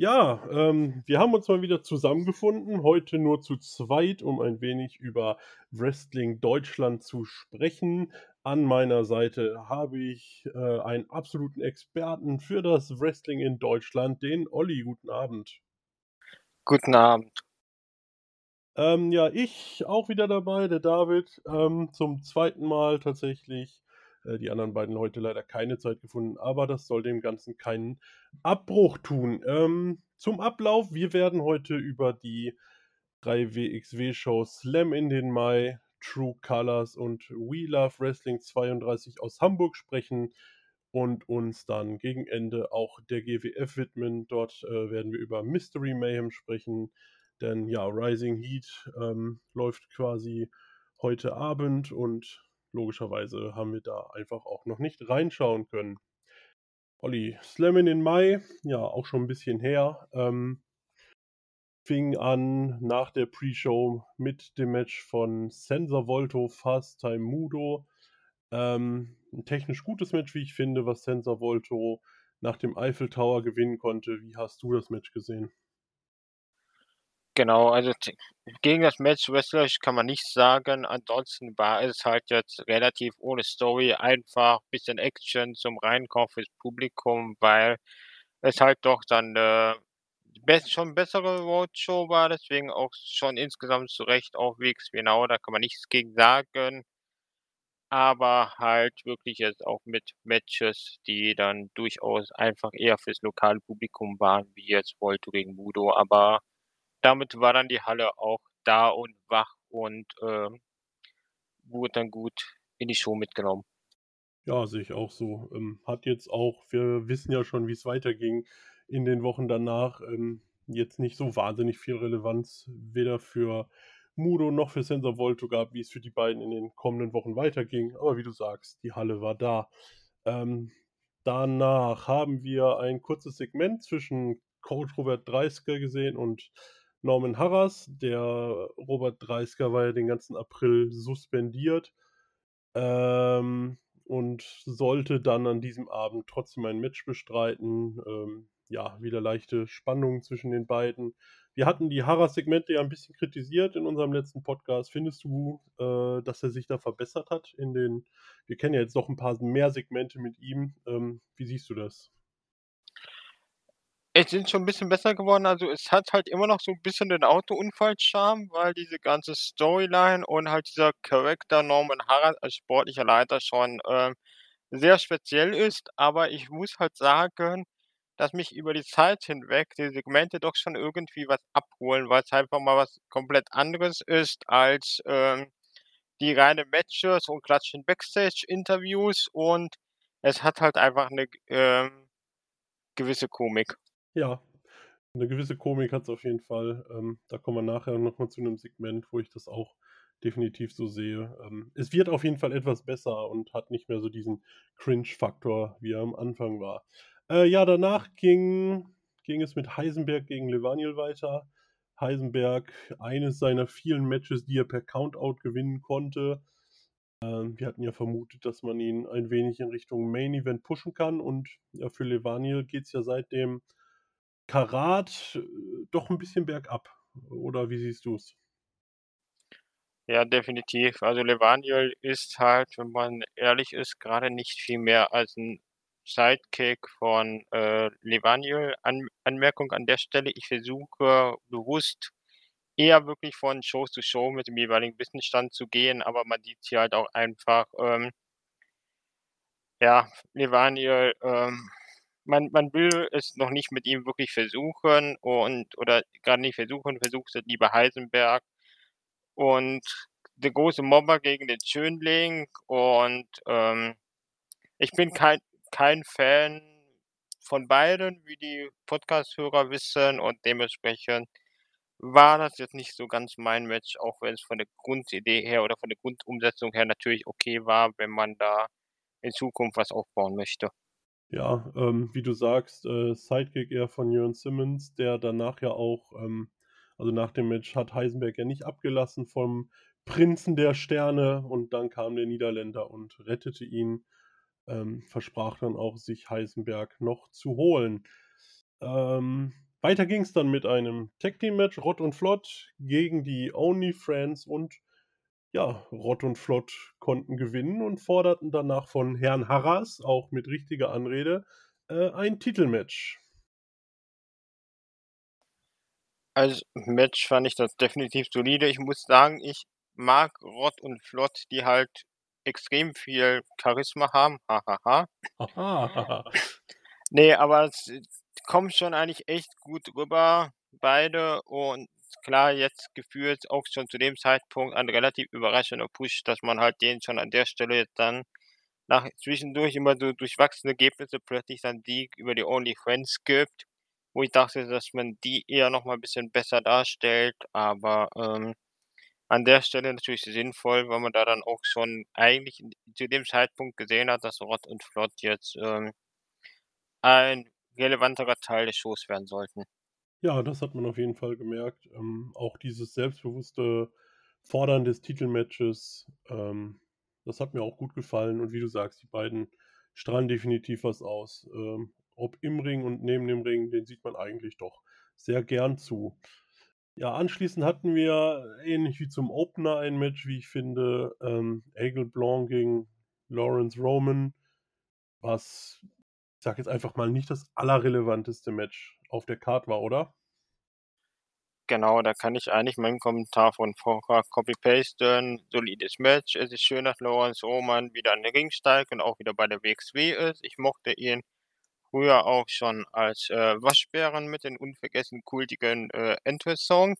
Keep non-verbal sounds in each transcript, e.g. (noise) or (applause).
Ja, ähm, wir haben uns mal wieder zusammengefunden, heute nur zu zweit, um ein wenig über Wrestling Deutschland zu sprechen. An meiner Seite habe ich äh, einen absoluten Experten für das Wrestling in Deutschland, den Olli. Guten Abend. Guten Abend. Ähm, ja, ich auch wieder dabei, der David, ähm, zum zweiten Mal tatsächlich. Äh, die anderen beiden heute leider keine Zeit gefunden, aber das soll dem Ganzen keinen Abbruch tun. Ähm, zum Ablauf, wir werden heute über die drei WXW-Shows Slam in den Mai, True Colors und We Love Wrestling 32 aus Hamburg sprechen und uns dann gegen Ende auch der GWF widmen. Dort äh, werden wir über Mystery Mayhem sprechen, denn ja, Rising Heat ähm, läuft quasi heute Abend und logischerweise haben wir da einfach auch noch nicht reinschauen können. Olli, Slam in den Mai, ja, auch schon ein bisschen her. Ähm, fing an nach der Pre-Show mit dem Match von Sensor Volto, Fast Time Mudo. Ähm, ein technisch gutes Match, wie ich finde, was Sensor Volto nach dem Eiffel Tower gewinnen konnte. Wie hast du das Match gesehen? Genau, also gegen das Match wrestlerisch kann man nichts sagen. Ansonsten war es halt jetzt relativ ohne Story, einfach bisschen Action zum Reinkommen fürs Publikum, weil es halt doch dann äh, schon bessere Roadshow war, deswegen auch schon insgesamt zu Recht auch wegs genau, da kann man nichts gegen sagen. Aber halt wirklich jetzt auch mit Matches, die dann durchaus einfach eher fürs lokale Publikum waren, wie jetzt Volto gegen Mudo, aber damit war dann die Halle auch da und wach und äh, wurde dann gut in die Show mitgenommen. Ja, sehe ich auch so. Ähm, hat jetzt auch, wir wissen ja schon, wie es weiterging in den Wochen danach, ähm, jetzt nicht so wahnsinnig viel Relevanz, weder für Mudo noch für Sensor Volto gab, wie es für die beiden in den kommenden Wochen weiterging. Aber wie du sagst, die Halle war da. Ähm, danach haben wir ein kurzes Segment zwischen Coach Robert Dreisker gesehen und Norman Harras. Der Robert Dreisker war ja den ganzen April suspendiert ähm, und sollte dann an diesem Abend trotzdem ein Match bestreiten. Ähm, ja, wieder leichte Spannungen zwischen den beiden. Wir hatten die Harras-Segmente ja ein bisschen kritisiert in unserem letzten Podcast. Findest du, äh, dass er sich da verbessert hat in den, wir kennen ja jetzt noch ein paar mehr Segmente mit ihm. Ähm, wie siehst du das? Es sind schon ein bisschen besser geworden. Also, es hat halt immer noch so ein bisschen den Autounfall-Charme, weil diese ganze Storyline und halt dieser Charakter Norman Harras als sportlicher Leiter schon, ähm, sehr speziell ist. Aber ich muss halt sagen, dass mich über die Zeit hinweg die Segmente doch schon irgendwie was abholen, weil es einfach mal was komplett anderes ist als, ähm, die reine Matches und klatschen Backstage-Interviews und es hat halt einfach eine ähm, gewisse Komik. Ja, eine gewisse Komik hat es auf jeden Fall. Ähm, da kommen wir nachher noch mal zu einem Segment, wo ich das auch definitiv so sehe. Ähm, es wird auf jeden Fall etwas besser und hat nicht mehr so diesen Cringe-Faktor, wie er am Anfang war. Äh, ja, danach ging ging es mit Heisenberg gegen Levaniel weiter. Heisenberg, eines seiner vielen Matches, die er per Countout gewinnen konnte. Ähm, wir hatten ja vermutet, dass man ihn ein wenig in Richtung Main Event pushen kann und ja, für Levaniel geht es ja seitdem Karat äh, doch ein bisschen bergab. Oder wie siehst du es? Ja, definitiv. Also Levaniel ist halt, wenn man ehrlich ist, gerade nicht viel mehr als ein Sidekick von äh, Levaniel. An Anmerkung an der Stelle, ich versuche bewusst eher wirklich von Show zu Show mit dem jeweiligen Wissensstand zu gehen, aber man sieht hier halt auch einfach, ähm, ja, Levaniel, ähm, man, man will es noch nicht mit ihm wirklich versuchen und oder gerade nicht versuchen, versucht es lieber Heisenberg und der große Mobber gegen den Schönling und ähm, ich bin kein, kein Fan von beiden, wie die Podcast-Hörer wissen und dementsprechend war das jetzt nicht so ganz mein Match, auch wenn es von der Grundidee her oder von der Grundumsetzung her natürlich okay war, wenn man da in Zukunft was aufbauen möchte. Ja, ähm, wie du sagst, äh, Sidekick eher von Jörn Simmons, der danach ja auch, ähm, also nach dem Match hat Heisenberg ja nicht abgelassen vom Prinzen der Sterne und dann kam der Niederländer und rettete ihn, ähm, versprach dann auch, sich Heisenberg noch zu holen. Ähm, weiter ging es dann mit einem Tag Team Match, Rott und Flott gegen die Only Friends und ja, Rott und Flott konnten gewinnen und forderten danach von Herrn Harras, auch mit richtiger Anrede, äh, ein Titelmatch. Als Match fand ich das definitiv solide. Ich muss sagen, ich mag Rott und Flott, die halt extrem viel Charisma haben. Hahaha. (laughs) nee, aber es kommt schon eigentlich echt gut rüber, beide. Und klar, jetzt gefühlt auch schon zu dem Zeitpunkt ein relativ überraschender Push, dass man halt den schon an der Stelle jetzt dann nach zwischendurch immer so durchwachsene Ergebnisse plötzlich dann Sieg über die Only Friends gibt, wo ich dachte, dass man die eher noch mal ein bisschen besser darstellt, aber ähm, an der Stelle natürlich sinnvoll, weil man da dann auch schon eigentlich zu dem Zeitpunkt gesehen hat, dass Rott und Flott jetzt ähm, ein relevanterer Teil des Shows werden sollten. Ja, das hat man auf jeden Fall gemerkt. Ähm, auch dieses selbstbewusste Fordern des Titelmatches, ähm, das hat mir auch gut gefallen. Und wie du sagst, die beiden strahlen definitiv was aus. Ähm, ob im Ring und neben dem Ring, den sieht man eigentlich doch sehr gern zu. Ja, anschließend hatten wir ähnlich wie zum Opener ein Match, wie ich finde, ähm, Blanc gegen Lawrence Roman, was, ich sag jetzt einfach mal, nicht das allerrelevanteste Match auf der Card war, oder? Genau, da kann ich eigentlich meinen Kommentar von vorher copy-pasten. Solides Match. Es ist schön, dass Lawrence Roman wieder an den Ring steigt und auch wieder bei der WXW ist. Ich mochte ihn früher auch schon als äh, Waschbären mit den unvergessen kultigen äh, Entrance-Song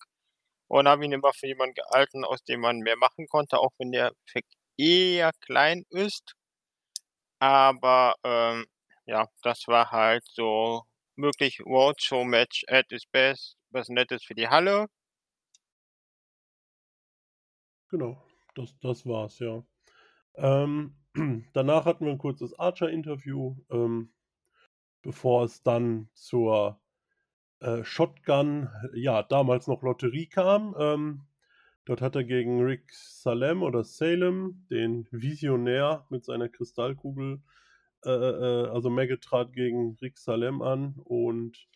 und habe ihn immer für jemanden gehalten, aus dem man mehr machen konnte, auch wenn der eher klein ist. Aber ähm, ja, das war halt so möglich Roadshow-Match at its best, was Nettes für die Halle. Genau, das, das war's, ja. Ähm, (clears throat) danach hatten wir ein kurzes Archer-Interview, ähm, bevor es dann zur äh, Shotgun, ja, damals noch Lotterie kam. Ähm, dort hat er gegen Rick Salem oder Salem, den Visionär mit seiner Kristallkugel, äh, äh, also Maggot trat gegen Rick Salem an und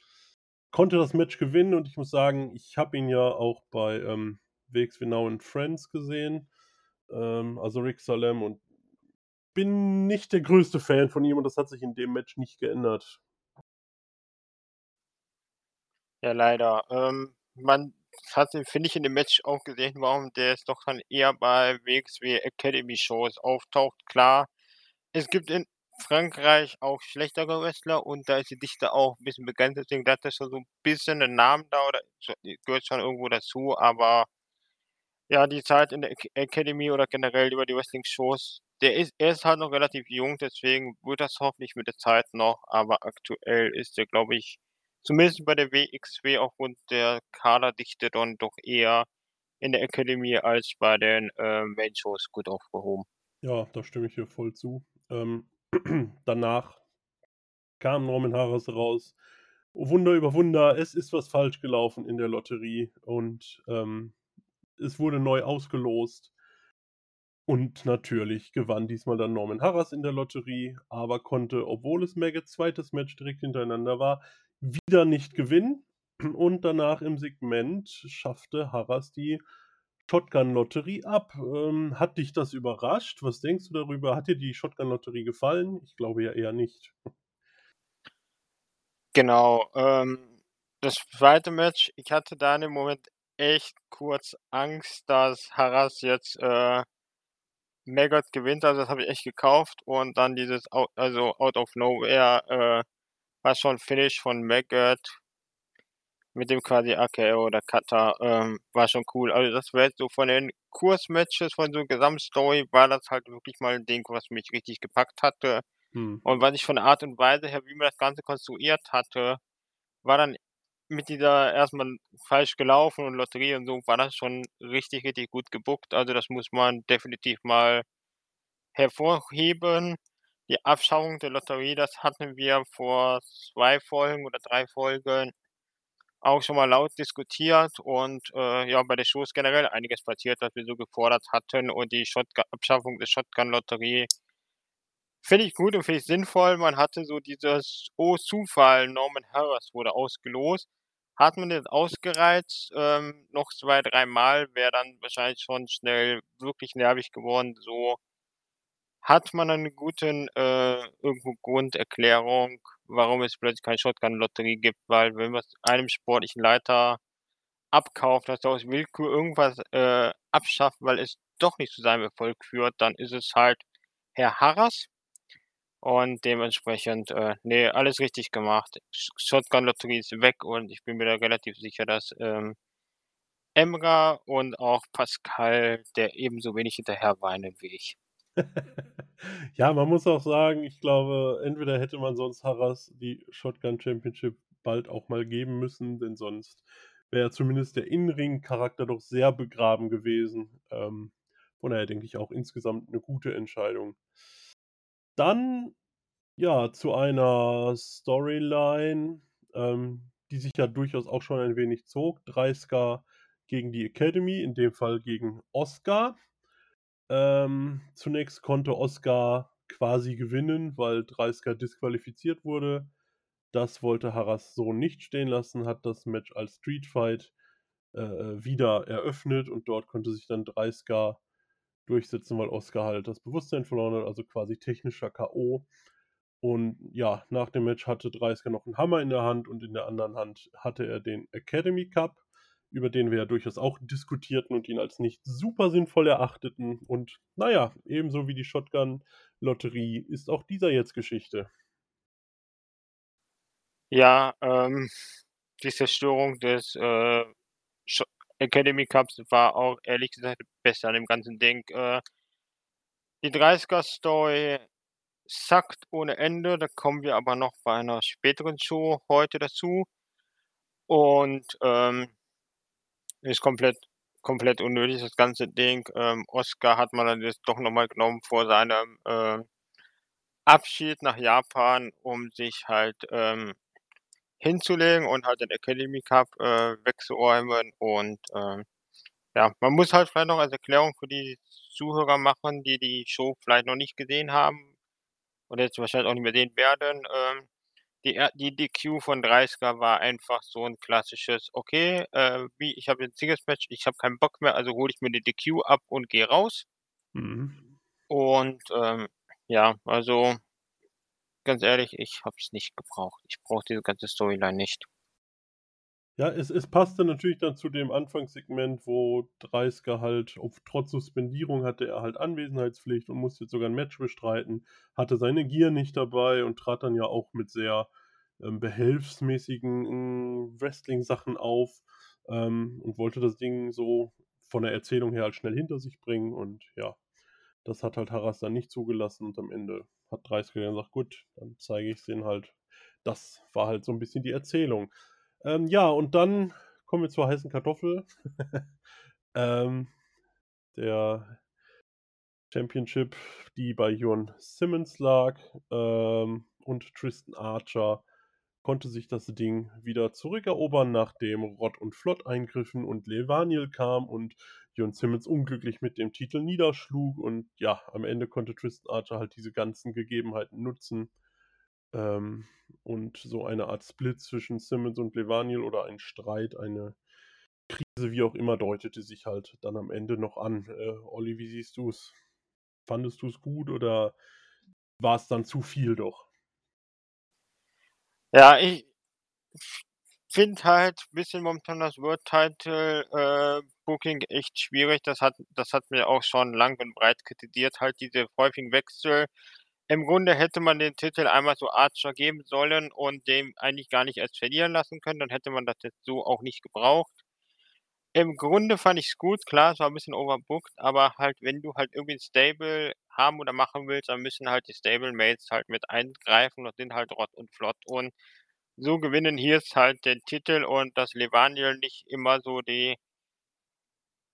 konnte das Match gewinnen. Und ich muss sagen, ich habe ihn ja auch bei ähm, WXW Now and Friends gesehen. Ähm, also Rick Salem und bin nicht der größte Fan von ihm und das hat sich in dem Match nicht geändert. Ja, leider. Ähm, man hat, finde ich, in dem Match auch gesehen, warum der jetzt doch dann eher bei WXW Academy Shows auftaucht. Klar, es gibt in Frankreich auch schlechtere Wrestler und da ist die Dichte auch ein bisschen begrenzt, deswegen hat er schon so ein bisschen einen Namen da oder gehört schon irgendwo dazu, aber ja, die Zeit in der Academy oder generell über die Wrestling-Shows, der ist, er ist halt noch relativ jung, deswegen wird das hoffentlich mit der Zeit noch, aber aktuell ist er, glaube ich, zumindest bei der WXW aufgrund der Kaderdichte dann doch eher in der Academy als bei den äh, Main-Shows gut aufgehoben. Ja, da stimme ich dir voll zu. Ähm, danach kam Norman Harris raus. Wunder über Wunder, es ist was falsch gelaufen in der Lotterie und ähm, es wurde neu ausgelost. Und natürlich gewann diesmal dann Norman Harras in der Lotterie, aber konnte, obwohl es Maggots zweites Match direkt hintereinander war, wieder nicht gewinnen. Und danach im Segment schaffte Harras die Shotgun-Lotterie ab. Ähm, hat dich das überrascht? Was denkst du darüber? Hat dir die Shotgun-Lotterie gefallen? Ich glaube ja eher nicht. Genau. Ähm, das zweite Match, ich hatte da dem Moment echt kurz Angst, dass Harras jetzt äh, Maggot gewinnt. Also das habe ich echt gekauft. Und dann dieses, out, also out of nowhere, äh, war schon Finish von Maggot mit dem quasi AKO oder Kata, ähm, war schon cool. Also das wäre so von den Kursmatches, von so Gesamtstory, war das halt wirklich mal ein Ding, was mich richtig gepackt hatte. Hm. Und was ich von der Art und Weise her, wie man das Ganze konstruiert hatte, war dann mit dieser erstmal falsch gelaufen und Lotterie und so, war das schon richtig, richtig gut gebuckt. Also das muss man definitiv mal hervorheben. Die Abschauung der Lotterie, das hatten wir vor zwei Folgen oder drei Folgen auch schon mal laut diskutiert und äh, ja, bei den Shows generell einiges passiert, was wir so gefordert hatten und die Shotgun Abschaffung der Shotgun-Lotterie finde ich gut und finde ich sinnvoll. Man hatte so dieses, oh Zufall, Norman Harris wurde ausgelost. hat man jetzt ausgereizt, ähm, noch 2, dreimal wäre dann wahrscheinlich schon schnell wirklich nervig geworden. So hat man einen guten, äh, irgendwo Grunderklärung, warum es plötzlich keine Shotgun-Lotterie gibt, weil wenn man's einem sportlichen Leiter abkauft, dass er aus Willkür irgendwas, äh, abschafft, weil es doch nicht zu seinem Erfolg führt, dann ist es halt Herr Harras. Und dementsprechend, äh, ne, alles richtig gemacht. Sh Shotgun-Lotterie ist weg und ich bin mir da relativ sicher, dass, ähm, Emra und auch Pascal der ebenso wenig hinterher weinen wie ich. (laughs) Ja, man muss auch sagen, ich glaube, entweder hätte man sonst Harras die Shotgun Championship bald auch mal geben müssen, denn sonst wäre zumindest der In-Ring-Charakter doch sehr begraben gewesen. Ähm, von daher denke ich auch insgesamt 'ne gute Entscheidung. Dann, ja, zu einer Storyline, ähm, die sich ja durchaus auch schon ein wenig zog. Dreisker gegen die Academy, in dem Fall gegen Oscar. Ähm, zunächst konnte Oscar quasi gewinnen, weil Dreisker disqualifiziert wurde. Das wollte Harras so nicht stehen lassen, hat das Match als Street Fight, äh, äh, wieder eröffnet und dort konnte sich dann Dreisker durchsetzen, weil Oscar halt das Bewusstsein verloren hat, also quasi technischer K.O. Und ja, nach dem Match hatte Dreisker noch 'n Hammer in der Hand und in der anderen Hand hatte er den Academy Cup, über den wir ja durchaus auch diskutierten und ihn als nicht super sinnvoll erachteten. Und na ja, ebenso wie die Shotgun-Lotterie ist auch dieser jetzt Geschichte. Ja, ähm, die Zerstörung des, äh, Academy Cups war auch ehrlich gesagt Beste an dem ganzen Ding. Äh die Dreisker-Story sackt ohne Ende, da kommen wir aber noch bei einer späteren Show heute dazu. Und, ähm ist komplett komplett unnötig, das ganze Ding. Ähm, Oscar hat man dann jetzt doch noch mal genommen vor seinem, äh, Abschied nach Japan, um sich halt, ähm, hinzulegen und halt den Academy Cup, äh, wegzuräumen. Und, ähm, ja, man muss halt vielleicht noch als Erklärung für die Zuhörer machen, die die Show vielleicht noch nicht gesehen haben oder jetzt wahrscheinlich auch nicht mehr sehen werden. Ähm, die die DQ von Dreisker war einfach so 'n klassisches: „Okay, äh, wie ich habe jetzt Singles-Match, ich habe keinen Bock mehr, also hole ich mir die DQ ab und gehe raus.“ Mhm. Und, ähm, ja, also ganz ehrlich, ich habe es nicht gebraucht. Ich brauche diese ganze Storyline nicht. Ja, es es passte natürlich dann zu dem Anfangssegment, wo Dreisker halt auf trotz Suspendierung hatte er halt Anwesenheitspflicht und musste jetzt sogar 'n Match bestreiten, hatte seine Gear nicht dabei und trat dann ja auch mit sehr, ähm, behelfsmäßigen, hm, Wrestling-Sachen auf, ähm, und wollte das Ding so von der Erzählung her halt schnell hinter sich bringen. Und ja, das hat halt Harras dann nicht zugelassen und am Ende hat Dreisker dann gesagt: „Gut, dann zeige ich's denen halt.“ Das war halt so 'n bisschen die Erzählung. Ähm, ja, und dann kommen wir zur heißen Kartoffel. (laughs) Ähm, der Championship, die bei Jon Simmons lag, ähm, und Tristan Archer konnte sich das Ding wieder zurückerobern, nachdem Rod und Flott eingriffen und Levaniel kam und Jon Simmons unglücklich mit dem Titel niederschlug. Und ja, am Ende konnte Tristan Archer halt diese ganzen Gegebenheiten nutzen, ähm, und so eine Art Split zwischen Simmons und Levaniel oder ein Streit, eine Krise, wie auch immer, deutete sich halt dann am Ende noch an. Äh, Olli, wie siehst du's? Fandest du's gut oder war's dann zu viel doch? Ja, ich finde halt bisschen momentan das World Title, äh, Booking echt schwierig. Das hat das hatten wir auch schon lang und breit kritisiert, halt diese häufigen Wechsel. Im Grunde hätte man den Titel einmal so Archer geben sollen und den eigentlich gar nicht erst verlieren lassen können, dann hätte man das jetzt so auch nicht gebraucht. Im Grunde fand ich's gut, klar, es war 'n bisschen overbooked, aber halt, wenn du halt irgendwie 'n Stable haben oder machen willst, dann müssen halt die Stablemates halt mit eingreifen, das sind halt Rod und Flott. Und so gewinnen Heels halt den Titel und dass Levaniel nicht immer so die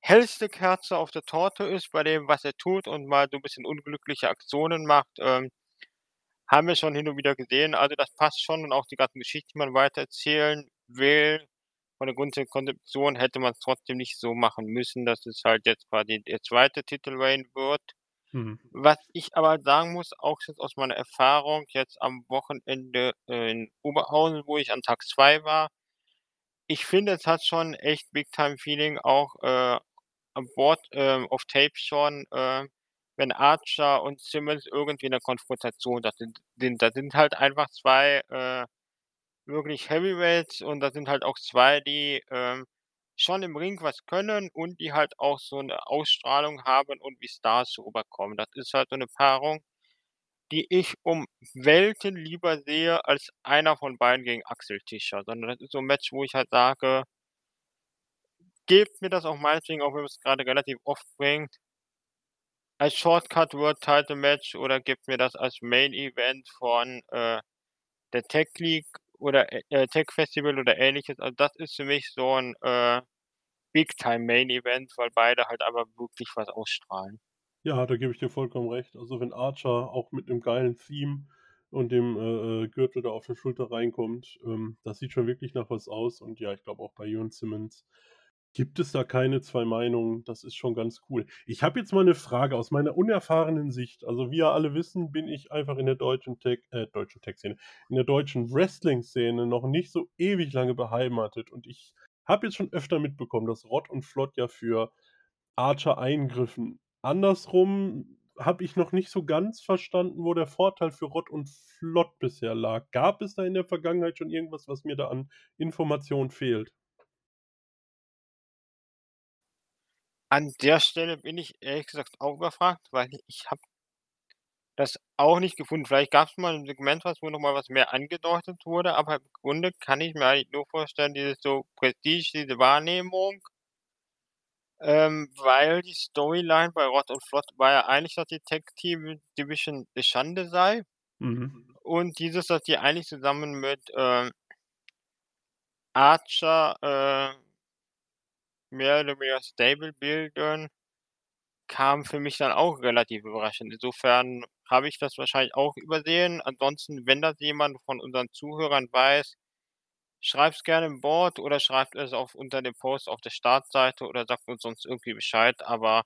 hellste Kerze auf der Torte ist bei dem, was er tut und mal so 'n bisschen unglückliche Aktionen macht, ähm, haben wir schon hin und wieder gesehen. Also, das passt schon und auch die ganzen Geschichten, die man weitererzählen will. Von der grundsätzlichen Konzeption hätte man's trotzdem nicht so machen müssen, dass es halt jetzt quasi der 2. Titel-Reign wird. Mhm. Was ich aber sagen muss, auch jetzt aus meiner Erfahrung jetzt am Wochenende in Oberhausen, wo ich an Tag 2 war ich finde, es hat schon echt Big-Time-Feeling auch, äh, an Bord, ähm, auf Tape schon, äh, wenn Archer und Simmons irgendwie in 'ner Konfrontation da sind. Da sind halt einfach 2, äh, wirklich Heavyweights und da sind halt auch 2, die, ähm, schon im Ring was können und die halt auch so 'ne Ausstrahlung haben und wie Stars rüberkommen. Das ist halt so 'ne Paarung, die ich um Welten lieber sehe als einer von beiden gegen Axel Tischer, sondern das ist so 'n Match, wo ich halt sage gebt mir das auch meinetwegen, auch wenn man's grade relativ oft bringt als Shortcut World Title Match oder gebt mir das als Main Event von, äh, der Tech League oder, äh, äh, Tech Festival oder Ähnliches. Also, das ist für mich so 'n, äh, Big-Time Main Event, weil beide halt einfach wirklich was ausstrahlen. Ja, da gebe ich dir vollkommen recht. Also, wenn Archer auch mit 'nem geilen Theme und dem, äh, äh, Gürtel da auf der Schulter reinkommt, ähm, das sieht schon wirklich nach was aus. Und ja, ich glaube auch bei Jürn Simmons gibt es da keine 2 Meinungen. Das ist schon ganz cool. Ich habe jetzt mal 'ne Frage aus meiner unerfahrenen Sicht. Also, wie ja alle wissen, bin ich einfach in der deutschen Tech äh, deutschen Tech-Szene, in der deutschen Wrestling-Szene noch nicht so ewig lange beheimatet. Und ich habe jetzt schon öfter mitbekommen, dass Rott und Flott ja für Archer eingriffen. Andersrum habe ich noch nicht so ganz verstanden, wo der Vorteil für Rott und Flott bisher lag. Gab es da in der Vergangenheit schon irgendwas, was mir da an Informationen fehlt? An der Stelle bin ich ehrlich gesagt auch überfragt, weil ich habe das auch nicht gefunden. Vielleicht gab's mal 'n Segment, was wo noch mal was mehr angedeutet wurde, aber im Grunde kann ich mir eigentlich nur vorstellen, dieses so Prestige, diese Wahrnehmung ähm, weil die Storyline bei Rott und Flott war ja eigentlich, dass die Tag Team Division 'ne Schande sei. Mhm. Und dieses, dass die eigentlich zusammen mit, ähm Archer, äh mehr oder weniger Stable bilden, kam für mich dann auch relativ überraschend. Insofern habe ich das wahrscheinlich auch übersehen. Ansonsten, wenn das jemand von unseren Zuhörern weiß, schreibt's gerne im Board oder schreibt es auf unter dem Post auf der Startseite oder sagt uns sonst irgendwie Bescheid, aber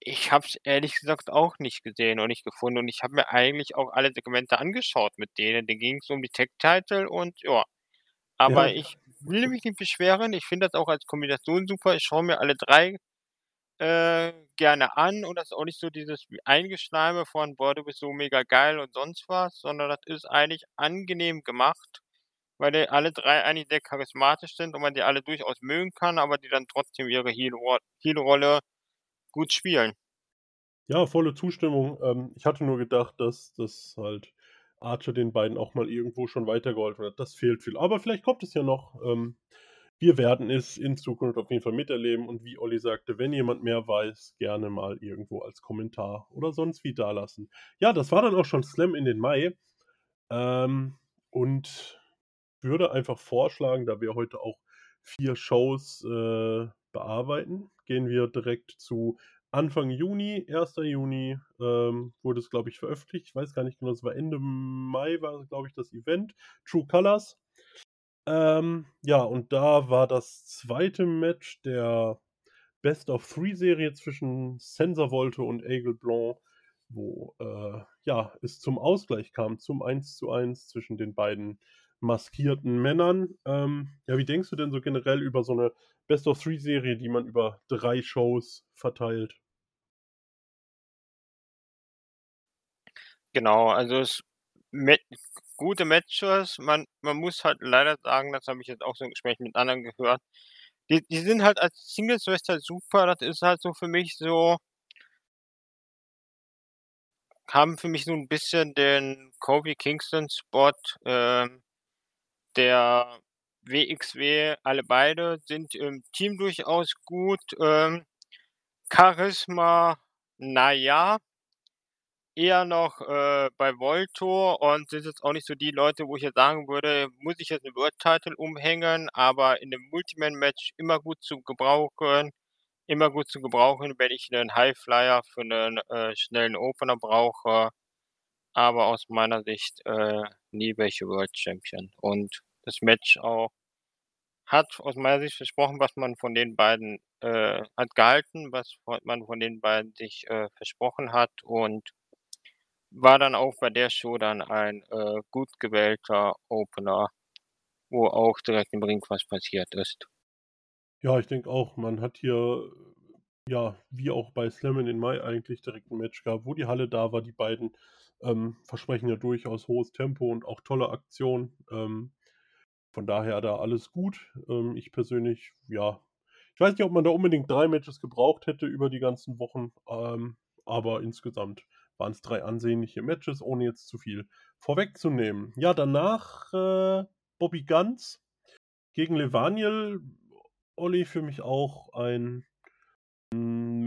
ich habe es ehrlich gesagt auch nicht gesehen und nicht gefunden und ich habe mir eigentlich auch alle Segmente angeschaut mit denen. Da ging's um die Tag Title und ja. Ja. Aber ich will mich nicht beschweren. Ich finde das auch als Kombination super. Ich schaue mir alle 3, äh, gerne an und das ist auch nicht so dieses Eingeschleime von: „Boah, du bist so mega geil“ und sonst was, sondern das ist eigentlich angenehm gemacht, weil die alle 3 eigentlich sehr charismatisch sind und man die alle durchaus mögen kann, aber die dann trotzdem ihre Heel-Ro Heel-Rolle gut spielen. Ja, volle Zustimmung. Ähm, ich hatte nur gedacht, dass dass halt Archer den beiden auch mal irgendwo schon weitergeholfen hat. Das fehlt viel. Aber vielleicht kommt es ja noch. Ähm, wir werden es in Zukunft auf jeden Fall miterleben und wie Olli sagte, wenn jemand mehr weiß, gerne mal irgendwo als Kommentar oder sonst wie dalassen. Ja, das war dann auch schon Slam in den Mai. Ähm, und würde einfach vorschlagen, da wir heute auch 4 Shows, äh, bearbeiten, gehen wir direkt zu Anfang Juni. 1. Juni, ähm, wurde es, glaube ich, veröffentlicht. Ich weiß gar nicht genau, es war Ende Mai war, glaube ich, das Event. True Colours. Ähm, ja, und da war das 2. Match der Best-of-Three-Serie zwischen Senser Volto und Aigle Blanc, wo, äh, ja, es zum Ausgleich kam, zum 1:1 zwischen den beiden maskierten Männern. Ähm, ja, wie denkst du denn so generell über so 'ne Best-of-Three-Serie, die man über 3 Shows verteilt? Genau, also es gute Matches. Man man muss halt leider sagen, das habe ich jetzt auch so in Gesprächen mit anderen gehört, die die sind halt als Singles-Wrestler super. Das ist halt so für mich so haben für mich so 'n bisschen den Kofi Kingston-Spot, ähm, der WXW. Alle beide sind im Team durchaus gut, ähm, Charisma, na ja eher noch, äh, bei Volto und sind jetzt auch nicht so die Leute, wo ich jetzt sagen würde: „Muss ich jetzt 'n World Title umhängen“, aber in 'nem Multi-Man-Match immer gut zu gebrauchen immer gut zu gebrauchen, wenn ich 'nen Highflyer für 'nen, äh, schnellen Opener brauche, aber aus meiner Sicht, äh, nie welche World Champion. Und das Match auch hat aus meiner Sicht versprochen, was man von den beiden äh, hat gehalten, was man von den beiden sich, äh, versprochen hat und war dann auch bei der Show dann ein, äh, gut gewählter Opener wo auch direkt im Ring was passiert ist. Ja, ich denke auch, man hat hier, ja, wie auch bei Slam in Mai eigentlich direkt ein Match gehabt, wo die Halle da war. Die beiden ähm, versprechen ja durchaus hohes Tempo und auch tolle Aktionen. Ähm, von daher da alles gut. Ähm, ich persönlich, ja, ich weiß nicht, ob man da unbedingt drei Matches gebraucht hätte über die ganzen Wochen, ähm, aber insgesamt waren es drei ansehnliche Matches, ohne jetzt zu viel vorwegzunehmen. Ja, danach äh, Bobby Guns gegen Levaniel. Olli für mich auch ein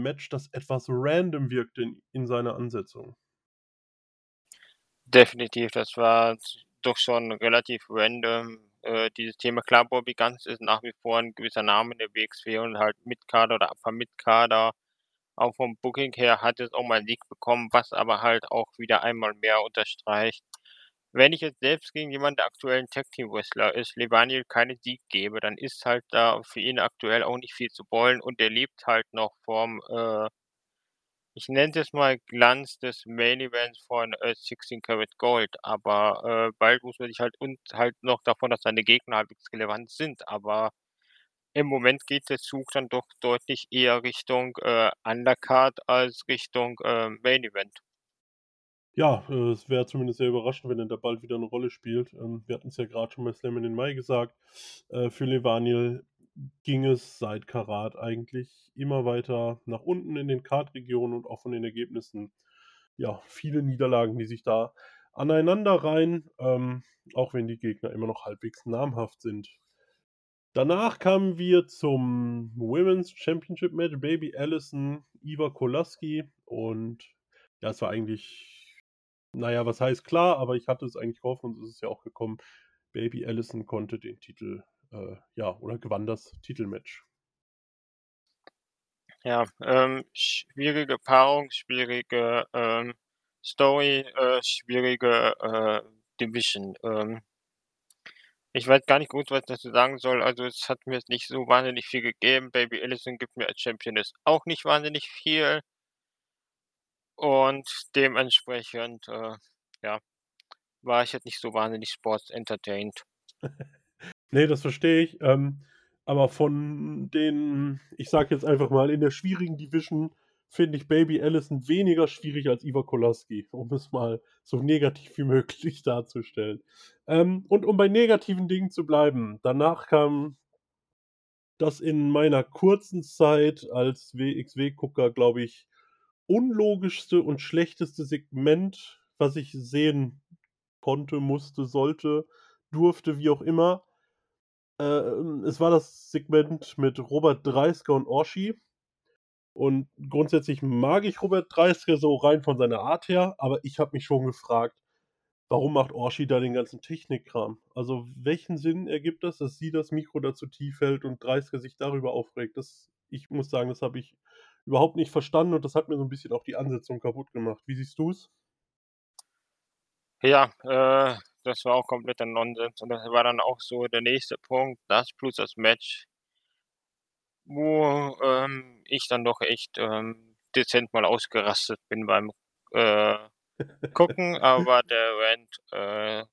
Match, das etwas random wirkte in, in seiner Ansetzung. Definitiv, das war doch schon relativ random. Äh, dieses Thema, klar, Bobby Guns ist nach wie vor ein gewisser Name in der WXW und halt Mitkader oder Upper Mitkader. Auch vom Booking her hat es auch mal einen Sieg bekommen, was aber halt auch wieder einmal mehr unterstreicht. Wenn ich jetzt selbst gegen jemanden der aktuellen Tag Team Wrestler ist, Levaniel keinen Sieg gebe, dann ist halt da für ihn aktuell auch nicht viel zu wollen und er lebt halt noch vom, äh, ich nenne es mal Glanz des Main Events von äh, 16 Karat Gold, aber äh, bald muss man sich halt und halt noch davon, dass seine Gegner halbwegs relevant sind, aber im Moment geht der Zug dann doch deutlich eher Richtung äh, Undercard als Richtung äh, Main Event. Ja, äh, es wäre zumindest sehr überraschend, wenn er da bald wieder eine Rolle spielt. Ähm, wir hatten es ja gerade schon bei Slam in den Mai gesagt. Äh, für Levaniel ging es seit Karat eigentlich immer weiter nach unten in den Kartregionen und auch von den Ergebnissen. Ja, viele Niederlagen, die sich da aneinander rein, ähm, auch wenn die Gegner immer noch halbwegs namhaft sind. Danach kamen wir zum Women's Championship Match. Baby Allison, Iva Kolaski. Und ja, es war eigentlich, naja, was heißt klar, aber ich hatte es eigentlich gehofft und es ist ja auch gekommen. Baby Allison konnte den Titel, äh, ja, oder gewann das Titelmatch. Ja, ähm, schwierige Paarung, schwierige ähm, Story, äh, schwierige äh, Division. Ähm, ich weiß gar nicht gut, was ich dazu sagen soll. Also, es hat mir nicht so wahnsinnig viel gegeben. Baby Allison gibt mir als Championess auch nicht wahnsinnig viel. Und dementsprechend, äh, ja, war ich jetzt nicht so wahnsinnig sports entertained. (laughs) Ne, das verstehe ich. Ähm, aber von den, ich sage jetzt einfach mal, in der schwierigen Division finde ich Baby Allison weniger schwierig als Iva Kolaski, um es mal so negativ wie möglich (laughs) darzustellen. Ähm, und um bei negativen Dingen zu bleiben, danach kam das in meiner kurzen Zeit als WXW-Gucker, glaube ich, unlogischste und schlechteste Segment, was ich sehen konnte, musste, sollte, durfte, wie auch immer. Äh, es war das Segment mit Robert Dreisker und Orshi. Und grundsätzlich mag ich Robert Dreisker so rein von seiner Art her, aber ich habe mich schon gefragt, warum macht Orshi da den ganzen Technikkram? Also welchen Sinn ergibt das, dass sie das Mikro dazu tief hält und Dreisker sich darüber aufregt? Das, ich muss sagen, das habe ich überhaupt nicht verstanden und das hat mir so ein bisschen auch die Ansetzung kaputt gemacht. Wie siehst du es? Ja, äh, das war auch kompletter Nonsens und das war dann auch so der nächste Punkt, das plus das Match wo, ähm, ich dann doch echt, ähm, dezent mal ausgerastet bin beim, äh, (laughs) Gucken, aber der Rant, äh,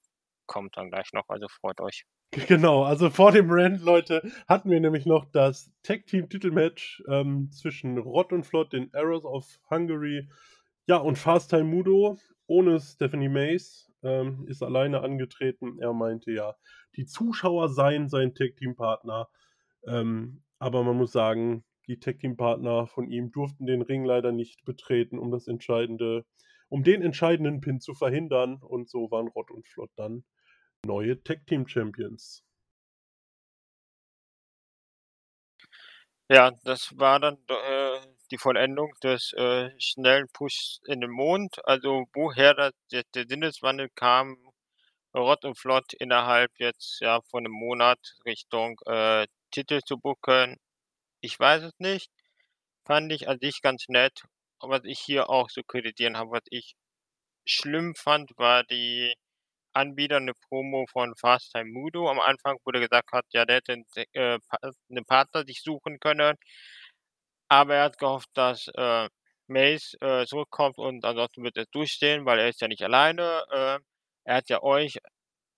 kommt dann gleich noch, also freut euch. (laughs) Genau, also vor dem Rant, Leute, hatten wir nämlich noch das Tag-Team-Titelmatch ähm, zwischen Rott und Flott, den Arrows of Hungary, ja, und Fast Time Mudo ohne Stephanie Mays. Ähm, ist alleine angetreten. Er meinte ja, die Zuschauer seien sein Tag-Team-Partner. Ähm, aber man muss sagen, die Tag-Team-Partner von ihm durften den Ring leider nicht betreten, um das entscheidende, um den entscheidenden Pin zu verhindern. Und so waren Rott und Flott dann neue Tag-Team-Champions. Ja, das war dann äh, die Vollendung des äh, schnellen Pushs in den Mond. Also woher das, der, Sinneswandel kam, Rott und Flott innerhalb jetzt ja von einem Monat Richtung äh, Titel zu booken, ich weiß es nicht. Fand ich an sich ganz nett. Was ich hier auch so kritisieren habe, was ich schlimm fand, war die anbiedernde Promo von Fast Time Mudo. Am Anfang wurde gesagt hat, ja, der hätte äh, einen Partner sich suchen können. Aber er hat gehofft, dass äh, Mace äh, zurückkommt und ansonsten wird er durchstehen, weil er ist ja nicht alleine. Äh, er hat ja euch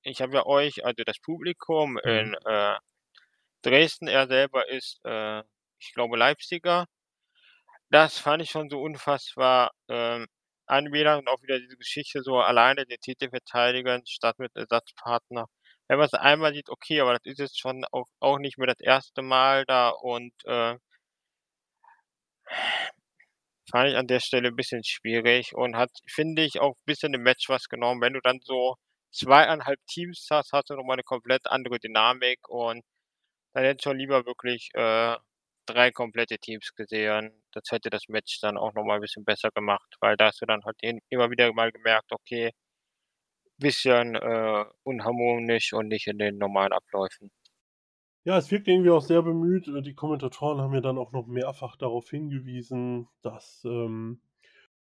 ich habe ja euch, also das Publikum Mhm. in, äh, Dresden. Er selber ist, äh, ich glaube, Leipziger. Das fand ich schon so unfassbar, anbiedernd und auch wieder diese Geschichte so alleine den Titel verteidigen statt mit Ersatzpartner. Wenn man's einmal sieht, okay, aber das ist jetzt schon auch auch nicht mehr das 1. Mal da und, äh fand ich an der Stelle bisschen schwierig und hat, finde ich, auch bisschen dem Match was genommen. Wenn du dann so 2 1/2 Teams hast, hast du noch mal 'ne komplett andere Dynamik und dann hätte ich schon lieber wirklich, äh, 3 komplette Teams gesehen. Das hätte das Match dann auch noch mal 'n bisschen besser gemacht, weil da hast du dann halt immer wieder mal gemerkt, okay bisschen, äh, unharmonisch und nicht in den normalen Abläufen. Ja, es wirkt irgendwie auch sehr bemüht. Die Kommentatoren haben ja dann auch noch mehrfach darauf hingewiesen, dass, ähm,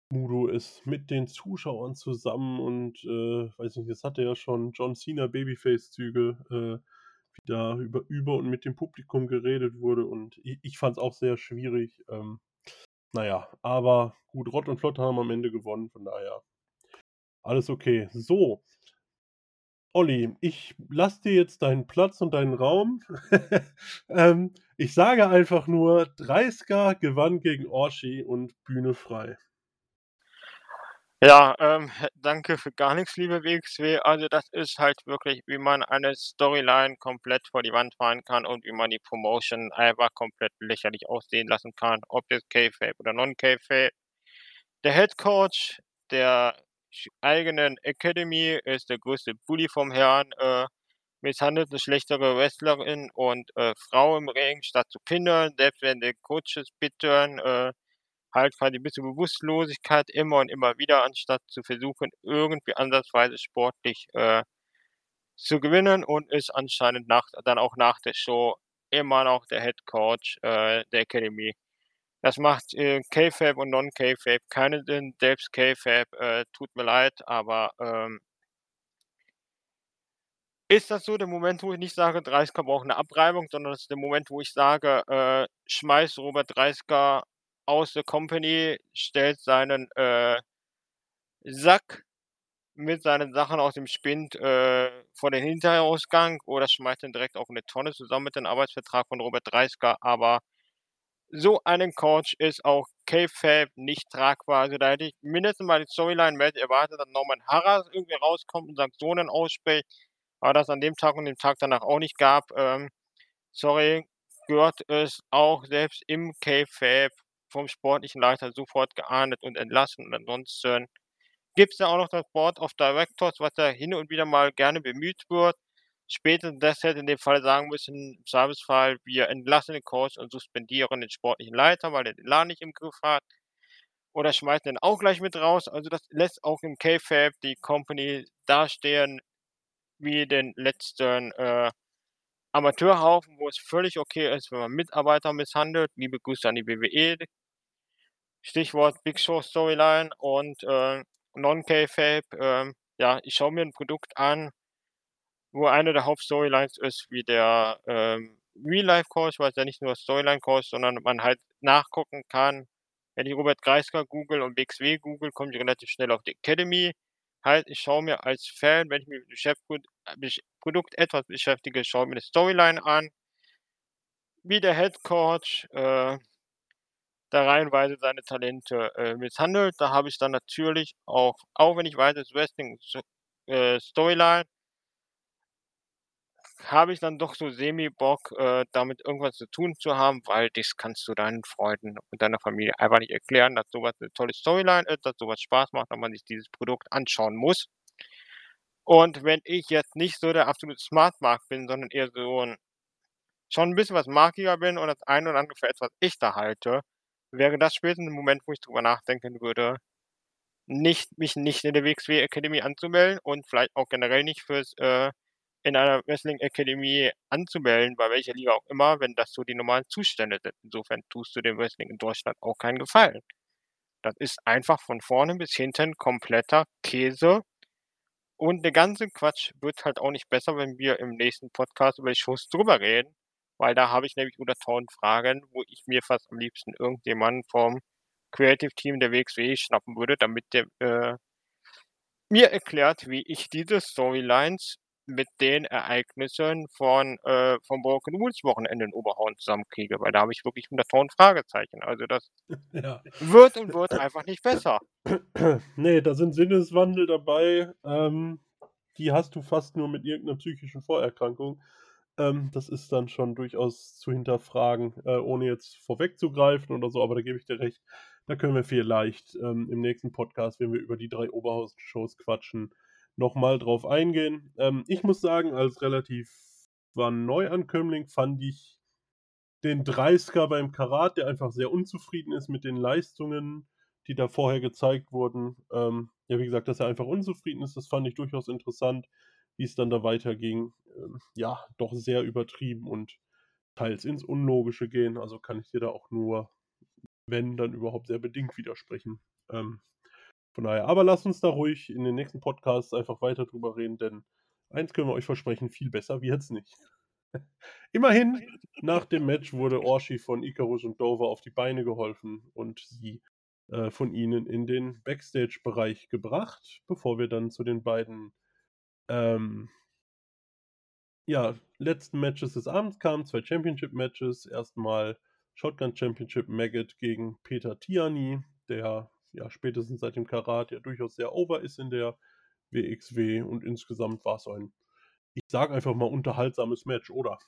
Muto ist mit den Zuschauern zusammen und, äh, weiß nicht, das hatte ja schon John Cena Babyface-Züge, äh, da über über und mit dem Publikum geredet wurde und i ich fand's auch sehr schwierig. Ähm, na ja, aber gut, Rott und Flott haben am Ende gewonnen, von daher alles okay. So Olli, ich lasse dir jetzt deinen Platz und deinen Raum. (laughs) Ähm, ich sage einfach nur: Dreisker gewann gegen Orchi und Bühne frei. Ja, ähm, danke für gar nix, liebe WXW. Also, das ist halt wirklich, wie man eine Storyline komplett vor die Wand fahren kann und wie man die Promotion einfach komplett lächerlich aussehen lassen kann, ob jetzt Kayfabe oder Non-Kayfabe. Der Head Coach der eigenen Academy ist der größte Bully vom Herrn, äh, misshandelt 'ne schlechtere Wrestlerin und, äh, Frau im Ring, statt zu pinnen, selbst wenn die Coaches bitten, äh, halt quasi bis zur Bewusstlosigkeit immer und immer wieder, anstatt zu versuchen, irgendwie ansatzweise sportlich, äh, zu gewinnen und ist anscheinend nach dann auch nach der Show immer noch der Head Coach, äh, der Academy. Das macht, äh, Kayfabe und Non-Kayfabe keinen Sinn. Selbst Kayfabe, äh, tut mir leid, aber, ähm ist das so der Moment, wo ich nicht sage, Dreisker braucht 'ne Abreibung, sondern das ist der Moment, wo ich sage, äh: „Schmeiß Robert Dreisker aus the company, stellt seinen, äh, Sack mit seinen Sachen aus dem Spind, äh, vor den Hinterausgang oder schmeißt ihn direkt auf 'ne Tonne zusammen mit dem Arbeitsvertrag von Robert Dreisker.“ Aber so einen Coach ist auch Kayfabe nicht tragbar. Also, da hätte ich mindestens mal die Storyline mehr erwartet, dass Norman Harras irgendwie rauskommt und Sanktionen ausspricht, aber das an dem Tag und dem Tag danach auch nicht gab. Ähm, sorry, gehört es auch selbst im Kayfabe vom sportlichen Leiter sofort geahndet und entlassen und ansonsten gibt's ja auch noch das Board of Directors, was ja hin und wieder mal gerne bemüht wird. Spätestens das hätte in dem Fall sagen müssen, im Zweifelsfall: „Wir entlassen den Coach und suspendieren den sportlichen Leiter, weil der den Laden nicht im Griff hat.“ Oder schmeißen den auch gleich mit raus. Also, das lässt auch im Kayfabe die Company dastehen wie den letzten, äh, Amateurhaufen, wo es völlig okay ist, wenn man Mitarbeiter misshandelt. Liebe Grüße an die WWE. Stichwort Big Show Storyline und, äh, Non-Kayfabe. Ähm, ja, ich schaue mir 'n Produkt an wo eine der Hauptstorylines ist, wie der, ähm, Real-Life-Coach, weil es ja nicht nur Storyline-Coach, sondern man halt nachgucken kann. Wenn ich Robert Dreisker google und WXW google, komme ich relativ schnell auf die Academy. Heißt, ich schaue mir als Fan, wenn ich mich Produkt etwas beschäftige, schaue mir 'ne Storyline an wie der Head Coach, äh da reihenweise seine Talente, äh, misshandelt. Da habe ich dann natürlich auch auch wenn ich weiß, es Wrestling, äh, Storyline habe ich dann doch so semi Bock, äh, damit irgendwas zu tun zu haben, weil das kannst du deinen Freunden und deiner Familie einfach nicht erklären, dass so was 'ne tolle Storyline ist, dass so was Spaß macht und man sich dieses Produkt anschauen muss. Und wenn ich jetzt nicht so der absolute Smart Mark bin, sondern eher so 'n schon 'n bisschen was markiger bin und das eine oder andere für etwas echter halte, wäre das spätestens 'n Moment, wo ich drüber nachdenken würde, nicht mich nicht in der WXW Academy anzumelden und vielleicht auch generell nicht fürs, äh in einer Wrestling Academy anzumelden, bei welcher Liga auch immer, wenn das so die normalen Zustände sind. Insofern tust du dem Wrestling in Deutschland auch keinen Gefallen. Das ist einfach von vorne bis hinten kompletter Käse und der ganze Quatsch wird halt auch nicht besser, wenn wir im nächsten Podcast über die Shows drüber reden, weil da habe ich nämlich wieder 1.000 Fragen, wo ich mir fast am liebsten irgendjemanden vom Creative Team der WXW schnappen würde, damit der, äh mir erklärt, wie ich diese Storylines mit den Ereignissen von, äh, vom Broken Rules Wochenende in Oberhausen zusammenkriege, weil da habe ich wirklich 100.000 Fragezeichen. Also, das (laughs) Ja. wird und wird einfach nicht besser. (clears throat) Ne, da sind Sinneswandel dabei, ähm, die hast du fast nur mit irgend 'ner psychischen Vorerkrankung. Ähm, das ist dann schon durchaus zu hinterfragen, äh, ohne jetzt vorwegzugreifen oder so, aber da gebe ich dir recht. Da können wir vielleicht, ähm, im nächsten Podcast, wenn wir über die 3 Oberhausen-Shows quatschen, noch mal drauf eingehen. Ähm, ich muss sagen, als relativ war Neuankömmling fand ich den Dreisker beim Karat, der einfach sehr unzufrieden ist mit den Leistungen, die da vorher gezeigt wurden. Ähm, ja, wie gesagt, dass er einfach unzufrieden ist, das fand ich durchaus interessant, wie's dann da weiterging. Ähm, ja, doch sehr übertrieben und teils ins Unlogische gehen. Also, kann ich dir da auch nur, wenn, dann überhaupt sehr bedingt widersprechen. Ähm, von daher aber lasst uns da ruhig in den nächsten Podcasts einfach weiter drüber reden, denn eins können wir euch versprechen, viel besser wird's nicht. (laughs) Immerhin, nach dem Match wurde Orshi von Icarus und Dover auf die Beine geholfen und sie, äh, von ihnen in den Backstage-Bereich gebracht, bevor wir dann zu den beiden, ähm ja, letzten Matches des Abends kamen, 2 Championship-Matches. Erst mal Shotgun Championship Maggot gegen Peter Tiani, der, ja, spätestens seit dem Karat ja durchaus sehr over ist in der WXW und insgesamt war's ein, ich sage einfach mal, unterhaltsames Match, oder?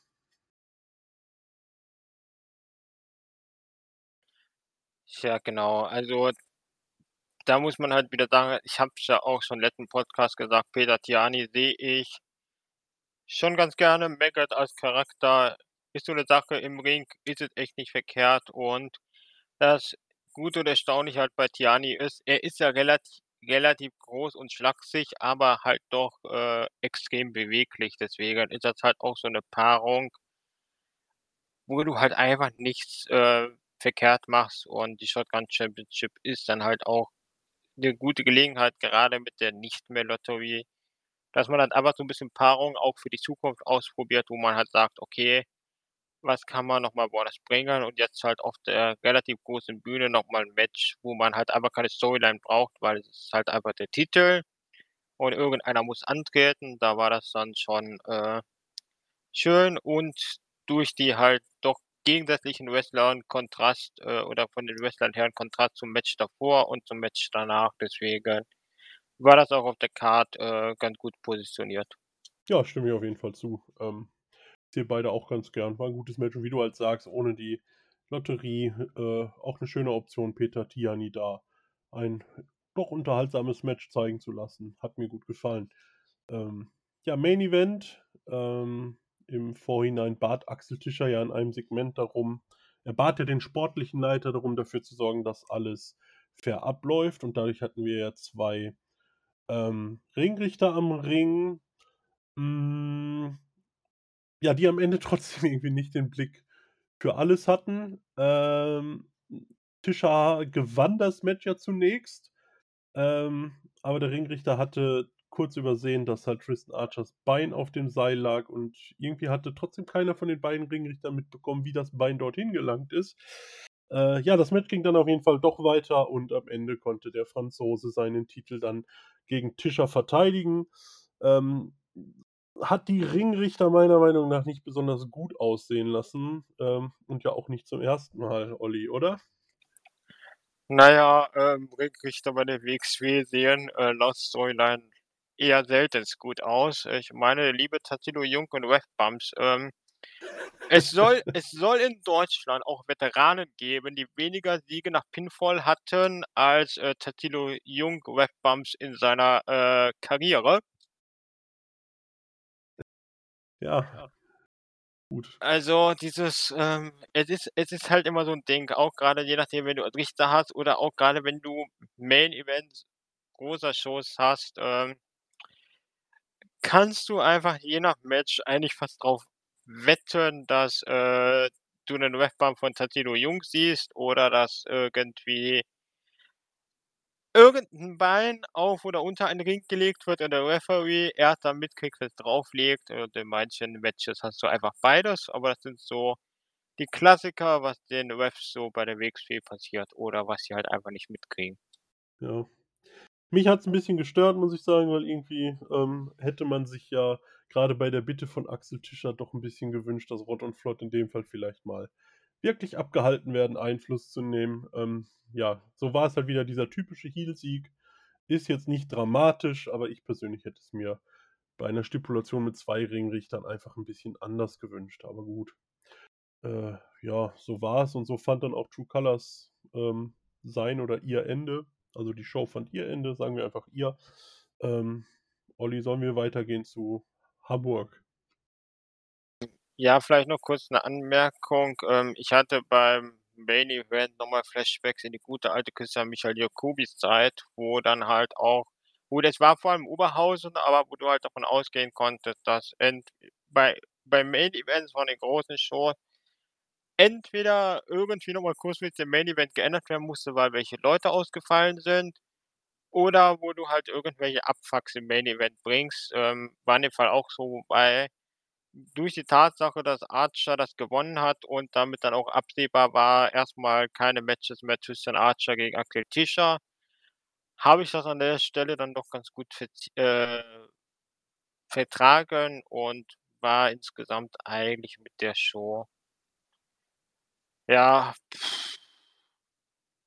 Ja, genau. Also da muss man halt wieder sagen, ich habe es ja auch schon im letzten Podcast gesagt, Peter Tiani sehe ich schon ganz gerne. Maggot als Charakter ist so 'ne Sache, im Ring ist es echt nicht verkehrt und das Gute und Erstaunliche halt bei Tiani ist, er ist ja relati relativ groß und schlaksig, aber halt doch, äh, extrem beweglich. Deswegen ist das halt auch so 'ne Paarung wo du halt einfach nichts, äh, verkehrt machst und die Shotgun Championship ist dann halt auch 'ne gute Gelegenheit, gerade mit der Nicht-Mehr-Lotterie, dass man dann einfach so 'n bisschen Paarung auch für die Zukunft ausprobiert, wo man halt sagt: „Okay, was kann man noch mal woanders bringen?“ Und jetzt halt auf der relativ großen Bühne noch mal 'n Match, wo man halt einfach keine Storyline braucht, weil es ist halt einfach der Titel und irgendeiner muss antreten. Da war das dann schon, äh, schön und durch die halt doch gegensätzlichen Wrestler 'n Kontrast, äh, oder von den Wrestlern her Kontrast zum Match davor und zum Match danach. Deswegen war das auch auf der Card, äh, ganz gut positioniert. Ja, stimme ich auf jeden Fall zu. Ähm, sehe beide auch ganz gern. War 'n gutes Match und wie du halt sagst, ohne die Lotterie, äh, auch 'ne schöne Option, Peter Tiani da ein doch unterhaltsames Match zeigen zu lassen. Hat mir gut gefallen. Ähm, ja, Main Event, ähm, im Vorhinein bat Axel Tischer ja in einem Segment darum er bat ja den sportlichen Leiter darum, dafür zu sorgen, dass alles fair abläuft und dadurch hatten wir ja 2, ähm, Ringrichter am Ring. Hm ja, die am Ende (laughs) trotzdem irgendwie nicht den Blick für alles hatten. Ähm, Tischer gewann das Match ja zunächst, ähm, aber der Ringrichter hatte kurz übersehen, dass halt Tristan Archers Bein auf dem Seil lag und irgendwie hatte trotzdem keiner von den beiden Ringrichtern mitbekommen, wie das Bein dorthin gelangt ist. Äh, ja, das Match ging dann auf jeden Fall doch weiter und am Ende konnte der Franzose seinen Titel dann gegen Tischer verteidigen. Ähm, hat die Ringrichter meiner Meinung nach nicht besonders gut aussehen lassen, ähm, und ja auch nicht zum 1. Mal, Olli, oder? Na ja, ähm, Ringrichter bei der WXW sehen, äh, laut Storyline eher seltenst gut aus. Ich meine, liebe Tatsilo Jung und Ref Bumps, ähm, es soll (laughs) es soll in Deutschland auch Veteranen geben, die weniger Siege nach Pinfall hatten als, äh, Tatsilo Jung, Ref Bumps in seiner, äh, Karriere. Ja. Gut. Also, dieses, ähm es ist es ist halt immer so 'n Ding, auch grade je nachdem, wenn du Richter hast oder auch grade wenn du Main Events großer Shows hast, ähm kannst du einfach je nach Match eigentlich fast drauf wetten, dass, äh, du 'nen Ref Bump von Tatsilo Jung siehst oder dass irgendwie irgend 'n Bein auf oder unter einen Ring gelegt wird und der Referee erst dann mitkriegt, wenn's draufliegt und in manchen Matches hast du einfach beides, aber das sind so die Klassiker, was den Refs so bei der WXW passiert oder was sie halt einfach nicht mitkriegen. Ja. Mich hat's 'n bisschen gestört, muss ich sagen, weil irgendwie, ähm, hätte man sich ja gerade bei der Bitte von Axel Tischer doch ein bisschen gewünscht, dass Rott und Flott in dem Fall vielleicht mal wirklich abgehalten werden, Einfluss zu nehmen. Ähm, ja, so war es halt wieder dieser typische Heel-Sieg. Ist jetzt nicht dramatisch, aber ich persönlich hätte es mir bei einer Stipulation mit zwei Ringrichtern einfach ein bisschen anders gewünscht. Aber gut. Äh, ja, so war es und so fand dann auch True Colors ähm, sein oder ihr Ende. Also die Show fand ihr Ende, sagen wir einfach ihr. Ähm, Olli, sollen wir weitergehen zu Hamburg? Ja, vielleicht noch kurz eine Anmerkung. Ähm, ich hatte beim Main Event nochmal Flashbacks in die gute alte Christian Michael Jakobis Zeit, wo dann halt auch, gut, es war vor allem Oberhausen, aber wo du halt davon ausgehen konntest, dass ent, bei, bei Main Events von den großen Shows entweder irgendwie nochmal kurz mit dem Main Event geändert werden musste, weil welche Leute ausgefallen sind, oder wo du halt irgendwelche Abfucks im Main Event bringst. Ähm, war in dem Fall auch so, weil durch die Tatsache, dass Archer das gewonnen hat und damit dann auch absehbar war, erstmal keine Matches mehr zwischen Archer gegen Axel Tischer, habe ich das an der Stelle dann doch ganz gut äh, vertragen und war insgesamt eigentlich mit der Show ja,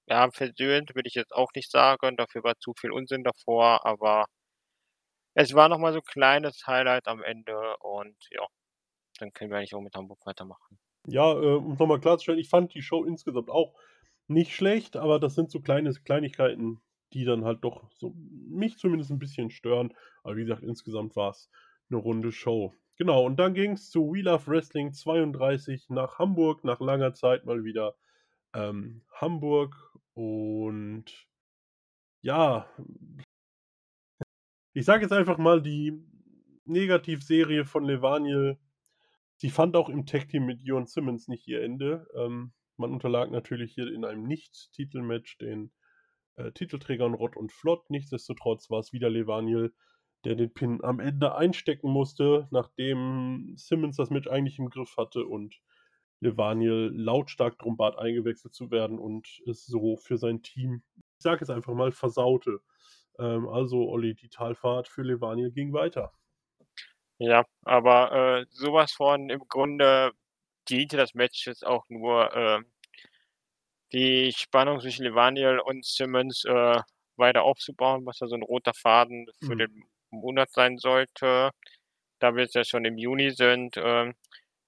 ja, versöhnt würde ich jetzt auch nicht sagen, dafür war zu viel Unsinn davor, aber es war noch mal so 'n kleines Highlight am Ende und ja, dann können wir eigentlich auch mit Hamburg weitermachen. Ja, äh, um noch mal klarzustellen, ich fand die Show insgesamt auch nicht schlecht, aber das sind so kleine Kleinigkeiten, die dann halt doch so mich zumindest ein bisschen stören. Aber wie gesagt, insgesamt war es eine runde Show. Genau, und dann ging es zu We Love Wrestling 32 nach Hamburg, nach langer Zeit mal wieder ähm, Hamburg und ja, ich sage jetzt einfach mal die Negativserie von Levaniel. Sie fand auch im Tag-Team mit Jon Simmons nicht ihr Ende. Ähm, man unterlag natürlich hier in einem Nicht-Titelmatch den äh, Titelträgern Rott und Flott. Nichtsdestotrotz war es wieder Levaniel, der den Pin am Ende einstecken musste, nachdem Simmons das Match eigentlich im Griff hatte und Levaniel lautstark drum bat, eingewechselt zu werden und es so für sein Team, ich sage es einfach mal, versaute. Ähm, also Olli, die Talfahrt für Levaniel ging weiter. Ja, aber äh, sowas von im Grunde diente das Match jetzt auch nur äh, die Spannung zwischen Levaniel und Simmons äh, weiter aufzubauen, was ja so ein roter Faden für mhm. den Monat sein sollte, da wir jetzt ja schon im Juni sind. Ähm,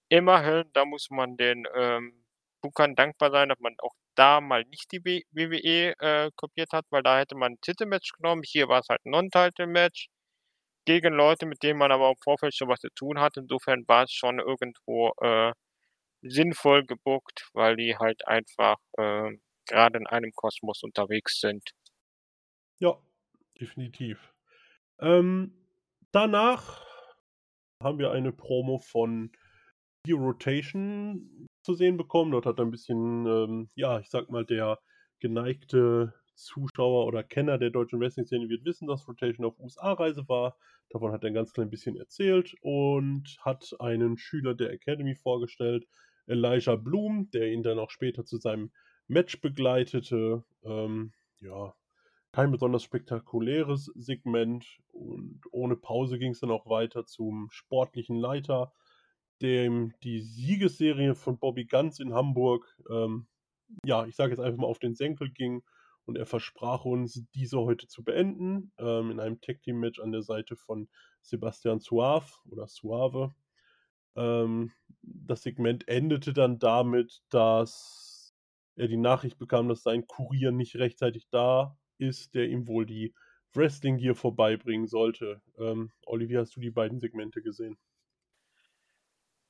immerhin, da muss man den ähm, Bookern dankbar sein, dass man auch da mal nicht die WWE äh, kopiert hat, weil da hätte man ein Titelmatch genommen. Hier war es halt ein Non-Title-Match gegen Leute, mit denen man aber im Vorfeld schon was zu tun hat. Insofern war es schon irgendwo äh, sinnvoll gebuckt, weil die halt einfach äh, gerade in einem Kosmos unterwegs sind. Ja, definitiv. Ähm, danach haben wir eine Promo von The Rotation zu sehen bekommen. Dort hat ein bisschen, ähm, ja, ich sag mal, der geneigte Zuschauer oder Kenner der deutschen Wrestling-Szene wird wissen, dass Rotation auf USA-Reise war. Davon hat er ein ganz klein bisschen erzählt und hat einen Schüler der Academy vorgestellt, Elijah Bloom, der ihn dann auch später zu seinem Match begleitete. Ähm, ja, kein besonders spektakuläres Segment und ohne Pause ging es dann auch weiter zum sportlichen Leiter, dem die Siegesserie von Bobby Ganz in Hamburg, ähm, ja, ich sage jetzt einfach mal auf den Senkel ging und er versprach uns, diese heute zu beenden, ähm, in einem Tag Team Match an der Seite von Sebastian Suave oder Suave. Ähm, das Segment endete dann damit, dass er die Nachricht bekam, dass sein Kurier nicht rechtzeitig da ist, der ihm wohl die Wrestling Gear vorbeibringen sollte. Ähm, Olli, hast du die beiden Segmente gesehen?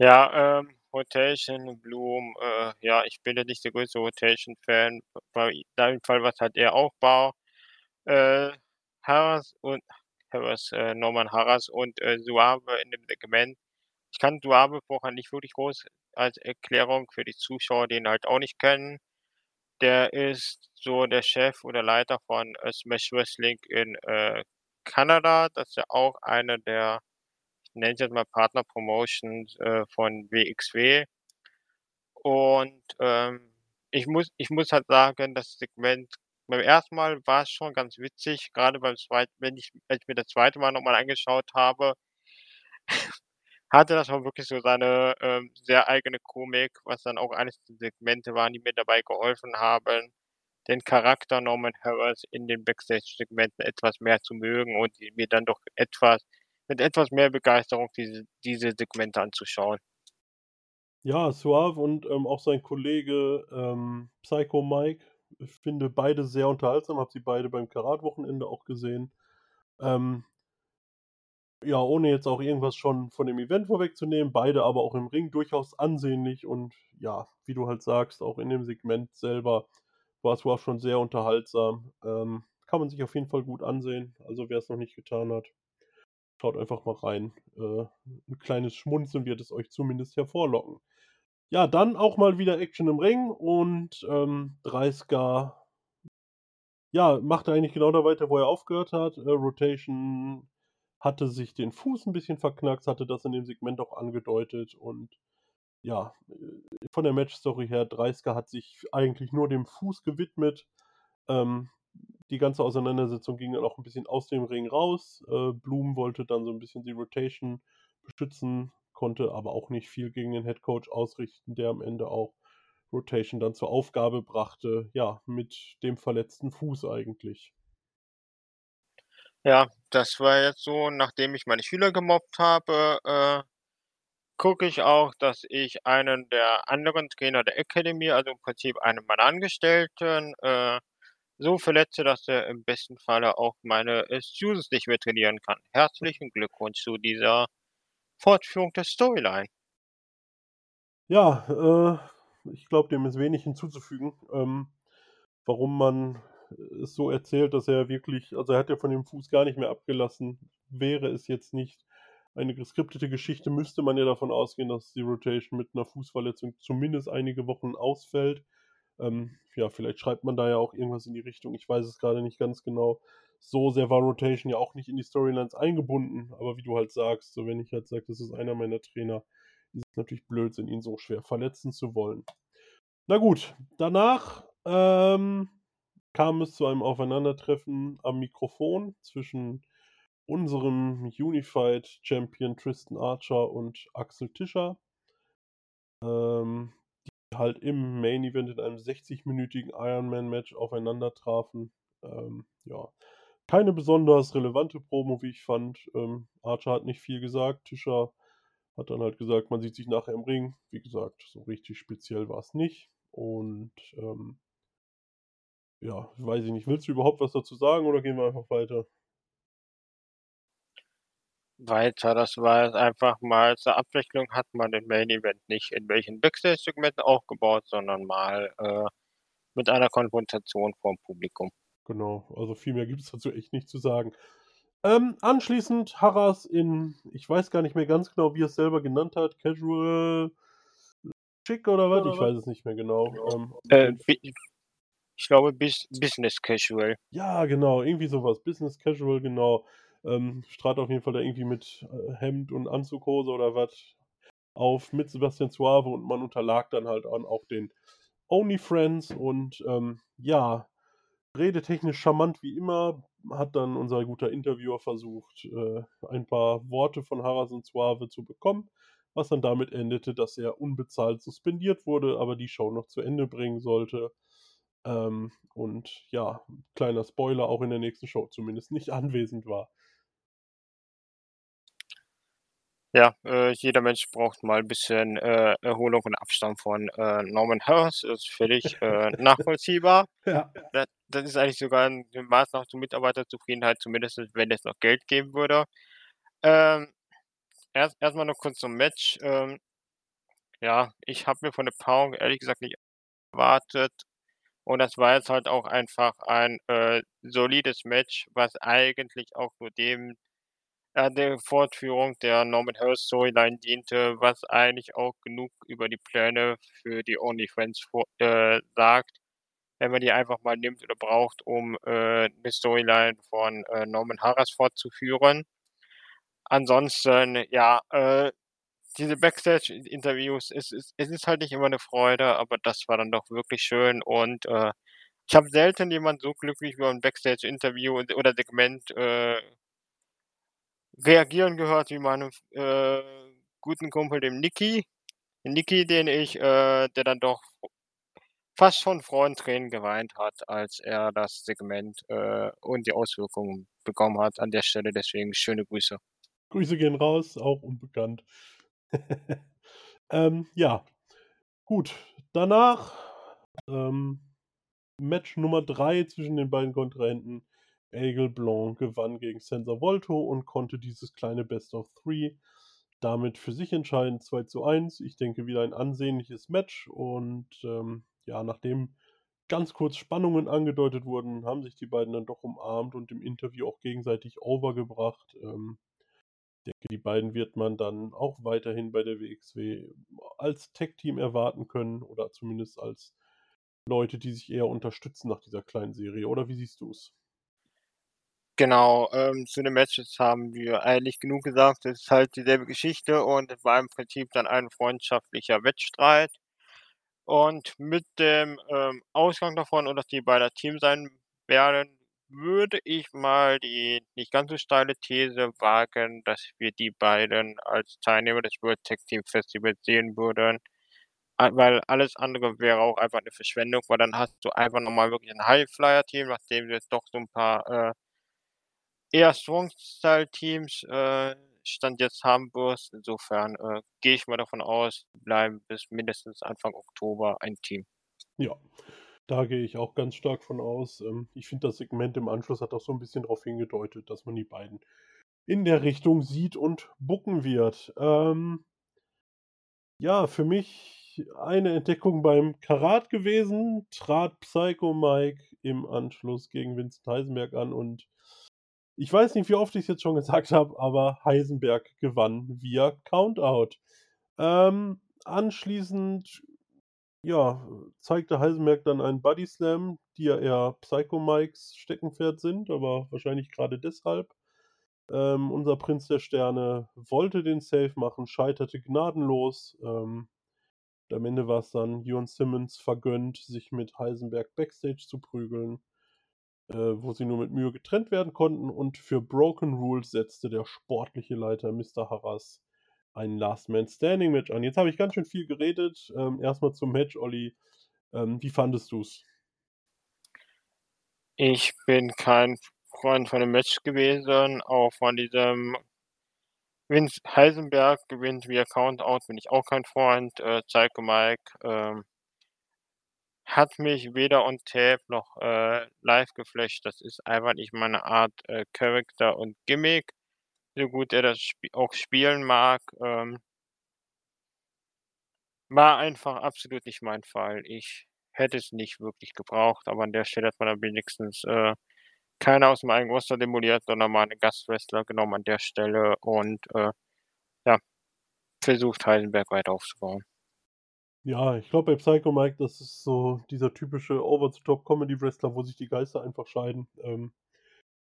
Ja, ähm, Rotation, Bloom, äh, ja, ich bin ja nicht der größte Rotation-Fan. Bei deinem Fall war es halt eher Aufbau. Äh, Harras und Harras, äh, Norman Harras und äh, Suave in dem Segment. Ich kann Suave vorher nicht wirklich groß als Erklärung für die Zuschauer, die ihn halt auch nicht kennen. Der ist so der Chef oder Leiter von äh, Smash Wrestling in äh, Kanada. Das ist ja auch eine der, nenne es jetzt mal Partner Promotions äh, von WXW. Und ähm, ich muss, ich muss halt sagen, das Segment beim ersten Mal war es schon ganz witzig, gerade beim zweiten, wenn ich, als ich mir das zweite Mal nochmal angeschaut habe, (laughs) hatte das auch wirklich so seine, ähm, sehr eigene Komik, was dann auch eines der Segmente waren, die mir dabei geholfen haben, den Charakter Norman Harras in den Backstage-Segmenten etwas mehr zu mögen und die mir dann doch etwas mit etwas mehr Begeisterung diese diese Segmente anzuschauen. Ja, Suave und, ähm, auch sein Kollege, ähm, Psycho Mike. Ich finde beide sehr unterhaltsam, habe sie beide beim Karat-Wochenende auch gesehen. Ähm ja, ohne jetzt auch irgendwas schon von dem Event vorwegzunehmen, beide aber auch im Ring durchaus ansehnlich und ja, wie du halt sagst, auch in dem Segment selber war Suave schon sehr unterhaltsam. Ähm, kann man sich auf jeden Fall gut ansehen. Also wer es noch nicht getan hat, schaut einfach mal rein. Äh, 'n kleines Schmunzeln wird es euch zumindest hervorlocken. Ja, dann auch mal wieder Action im Ring und, ähm, Dreisker ja, macht eigentlich genau da weiter, wo er aufgehört hat. Äh, Rotation hatte sich den Fuß 'n bisschen verknackt, hatte das in dem Segment auch angedeutet und ja, äh, von der Matchstory her, Dreisker hat sich eigentlich nur dem Fuß gewidmet. Ähm, die ganze Auseinandersetzung ging dann auch 'n bisschen aus dem Ring raus. Äh, Bloom wollte dann so 'n bisschen die Rotation beschützen, konnte aber auch nicht viel gegen den Headcoach ausrichten, der am Ende auch Rotation dann zur Aufgabe brachte, ja, mit dem verletzten Fuß eigentlich. Ja, das war jetzt so, nachdem ich meine Schüler gemobbt habe, äh, gucke ich auch, dass ich einen der anderen Trainer der Academy, also im Prinzip einen meiner Angestellten, äh, so verletze, dass er im besten Falle auch meine, äh, Students nicht mehr trainieren kann. Herzlichen Glückwunsch zu dieser Fortführung der Storyline. Ja, äh, ich glaube, dem ist wenig hinzuzufügen, ähm, warum man es so erzählt, dass er wirklich also, er hat ja von dem Fuß gar nicht mehr abgelassen. Wäre es jetzt nicht eine geskriptete Geschichte, müsste man ja davon ausgehen, dass die Rotation mit 'ner Fußverletzung zumindest einige Wochen ausfällt. Ähm, ja, vielleicht schreibt man da ja auch irgendwas in die Richtung. Ich weiß es grade nicht ganz genau. So sehr war Rotation ja auch nicht in die Storylines eingebunden, aber wie du halt sagst, so wenn ich halt sage, das ist einer meiner Trainer, ist es natürlich Blödsinn, ihn so schwer verletzen zu wollen. Na gut, danach, ähm, kam es zu einem Aufeinandertreffen am Mikrofon zwischen unserem Unified Champion Tristan Archer und Axel Tischer. Ähm, halt im Main Event in einem 60-minütigen Ironman-Match aufeinander trafen. Ähm, ja, keine besonders relevante Promo, wie ich fand. Ähm, Archer hat nicht viel gesagt. Tischer hat dann halt gesagt, man sieht sich nachher im Ring. Wie gesagt, so richtig speziell war's nicht. Und, ähm ja, weiß ich nicht. Willst du überhaupt was dazu sagen oder gehen wir einfach weiter? Weiter, das war einfach mal zur Abwechslung hat man den Main Event nicht in welchen Backstage-Segmenten aufgebaut, sondern mal, äh, mit einer Konfrontation vorm Publikum. Genau, also viel mehr gibt's dazu echt nicht zu sagen. Ähm, anschließend Harras in ich weiß gar nicht mehr ganz genau, wie er's selber genannt hat, Casual Chic oder was? Ich weiß es nicht mehr genau. Ähm, Äh, ich glaube Bus Business Casual. Ja, genau, irgendwie so was. Business Casual, genau. Ähm, trat auf jeden Fall da irgendwie mit, äh, Hemd und Anzughose oder was auf mit Sebastian Suave und man unterlag dann halt auch den Only Friends und, ähm, ja, redetechnisch charmant wie immer, hat dann unser guter Interviewer versucht, äh, ein paar Worte von Harras und Suave zu bekommen, was dann damit endete, dass er unbezahlt suspendiert wurde, aber die Show noch zu Ende bringen sollte. Ähm, und ja, kleiner Spoiler, auch in der nächsten Show zumindest nicht (laughs) anwesend war. Ja, äh, jeder Mensch braucht mal 'n bisschen, äh, Erholung und Abstand von, äh, Norman Harras, ist völlig, äh, (laughs) nachvollziehbar. Ja. Da das ist eigentlich sogar 'n 'ne Maßnahme zur Mitarbeiterzufriedenheit, zumindest wenn es noch Geld geben würde. Ähm, erst erst mal noch kurz zum Match. Ähm, ja, ich habe mir von der Paarung ehrlich gesagt nicht erwartet und das war jetzt halt auch einfach ein, äh, solides Match, was eigentlich auch nur dem der Fortführung der Norman Harras Storyline diente, was eigentlich auch genug über die Pläne für die Only Friends vor äh, sagt, wenn man die einfach mal nimmt oder braucht, um, äh, 'ne Storyline von, äh, Norman Harras fortzuführen. Ansonsten, ja, äh, diese Backstage-Interviews, es ist es ist halt nicht immer 'ne Freude, aber das war dann doch wirklich schön und, äh, ich habe selten jemand so glücklich über 'n Backstage-Interview oder Segment, äh reagieren gehört wie meine f äh, guten Kumpel, dem Niki. Niki, den ich äh, der dann doch fast schon Freudentränen geweint hat, als er das Segment, äh, und die Auswirkungen bekommen hat an der Stelle. Deswegen schöne Grüße. Grüße gehen raus, auch unbekannt. (laughs) Ähm, ja, gut. Danach, ähm, Match Nummer 3 zwischen den beiden Kontrahenten. Aigle Blanc gewann gegen Sensor Volto und konnte dieses kleine Best of Three damit für sich entscheiden. 2 zu 1. Ich denke, wieder ein ansehnliches Match. Und ähm, ja, nachdem ganz kurz Spannungen angedeutet wurden, haben sich die beiden dann doch umarmt und im Interview auch gegenseitig overgebracht. Ähm, ich denke, die beiden wird man dann auch weiterhin bei der WXW als Tech-Team erwarten können oder zumindest als Leute, die sich eher unterstützen nach dieser kleinen Serie. Oder wie siehst du es? Genau, ähm, zu den Matches haben wir eigentlich genug gesagt. Es ist halt dieselbe Geschichte und es war im Prinzip dann ein freundschaftlicher Wettstreit. Und mit dem ähm, Ausgang davon und dass die beider Team sein werden, würde ich mal die nicht ganz so steile These wagen, dass wir die beiden als Teilnehmer des World Tag Team Festivals sehen würden. A weil alles andere wäre auch einfach 'ne Verschwendung, weil dann hast du einfach noch mal wirklich 'n High-Flyer-Team, nachdem du jetzt doch so 'n paar, äh eher Strong-Style-Teams, äh, Stand jetzt wirst. Insofern, äh, gehe ich mal davon aus, bleiben bis mindestens Anfang Oktober ein Team. Ja, da gehe ich auch ganz stark von aus. Ähm, ich finde, das Segment im Anschluss hat auch so 'n bisschen drauf hingedeutet, dass man die beiden in der Richtung sieht und booken wird. Ähm ja, für mich eine Entdeckung beim Karat gewesen, trat Psycho Mike im Anschluss gegen Vincent Heisenberg an und ich weiß nicht, wie oft ich's jetzt schon gesagt habe, aber Heisenberg gewann via Countout. Ähm, anschließend, ja, zeigte Heisenberg dann einen Bodyslam, die ja eher Psycho Mikes Steckenpferd sind, aber wahrscheinlich grade deshalb. Ähm, unser Prinz der Sterne wollte den Save machen, scheiterte gnadenlos. Ähm, am Ende war's dann Jon Simmons vergönnt, sich mit Heisenberg backstage zu prügeln, äh, wo sie nur mit Mühe getrennt werden konnten. Und für Broken Rules setzte der sportliche Leiter Mr. Harras ein Last-Man-Standing-Match an. Jetzt habe ich ganz schön viel geredet. Ähm, erst mal zum Match, Olli. Ähm, wie fandest du's? Ich bin kein Freund von dem Match gewesen, auch von diesem Vince Heisenberg gewinnt via Countout, bin ich auch kein Freund. Äh, Psycho Mike, ähm hat mich weder on Tape noch, äh, live geflasht. Das ist einfach nicht meine Art, äh, Character und Gimmick, so gut er das sp auch spielen mag, ähm war einfach absolut nicht mein Fall. Ich hätte es nicht wirklich gebraucht, aber an der Stelle hat man dann wenigstens, äh, keinen aus'm eigenen Roster demoliert, sondern mal 'nen Gastwrestler genommen an der Stelle und, äh, ja, versucht, Heisenberg weiter aufzubauen. Ja, ich glaube, bei Psycho Mike, das ist so dieser typische Over-the-Top-Comedy-Wrestler, wo sich die Geister einfach scheiden. Ähm,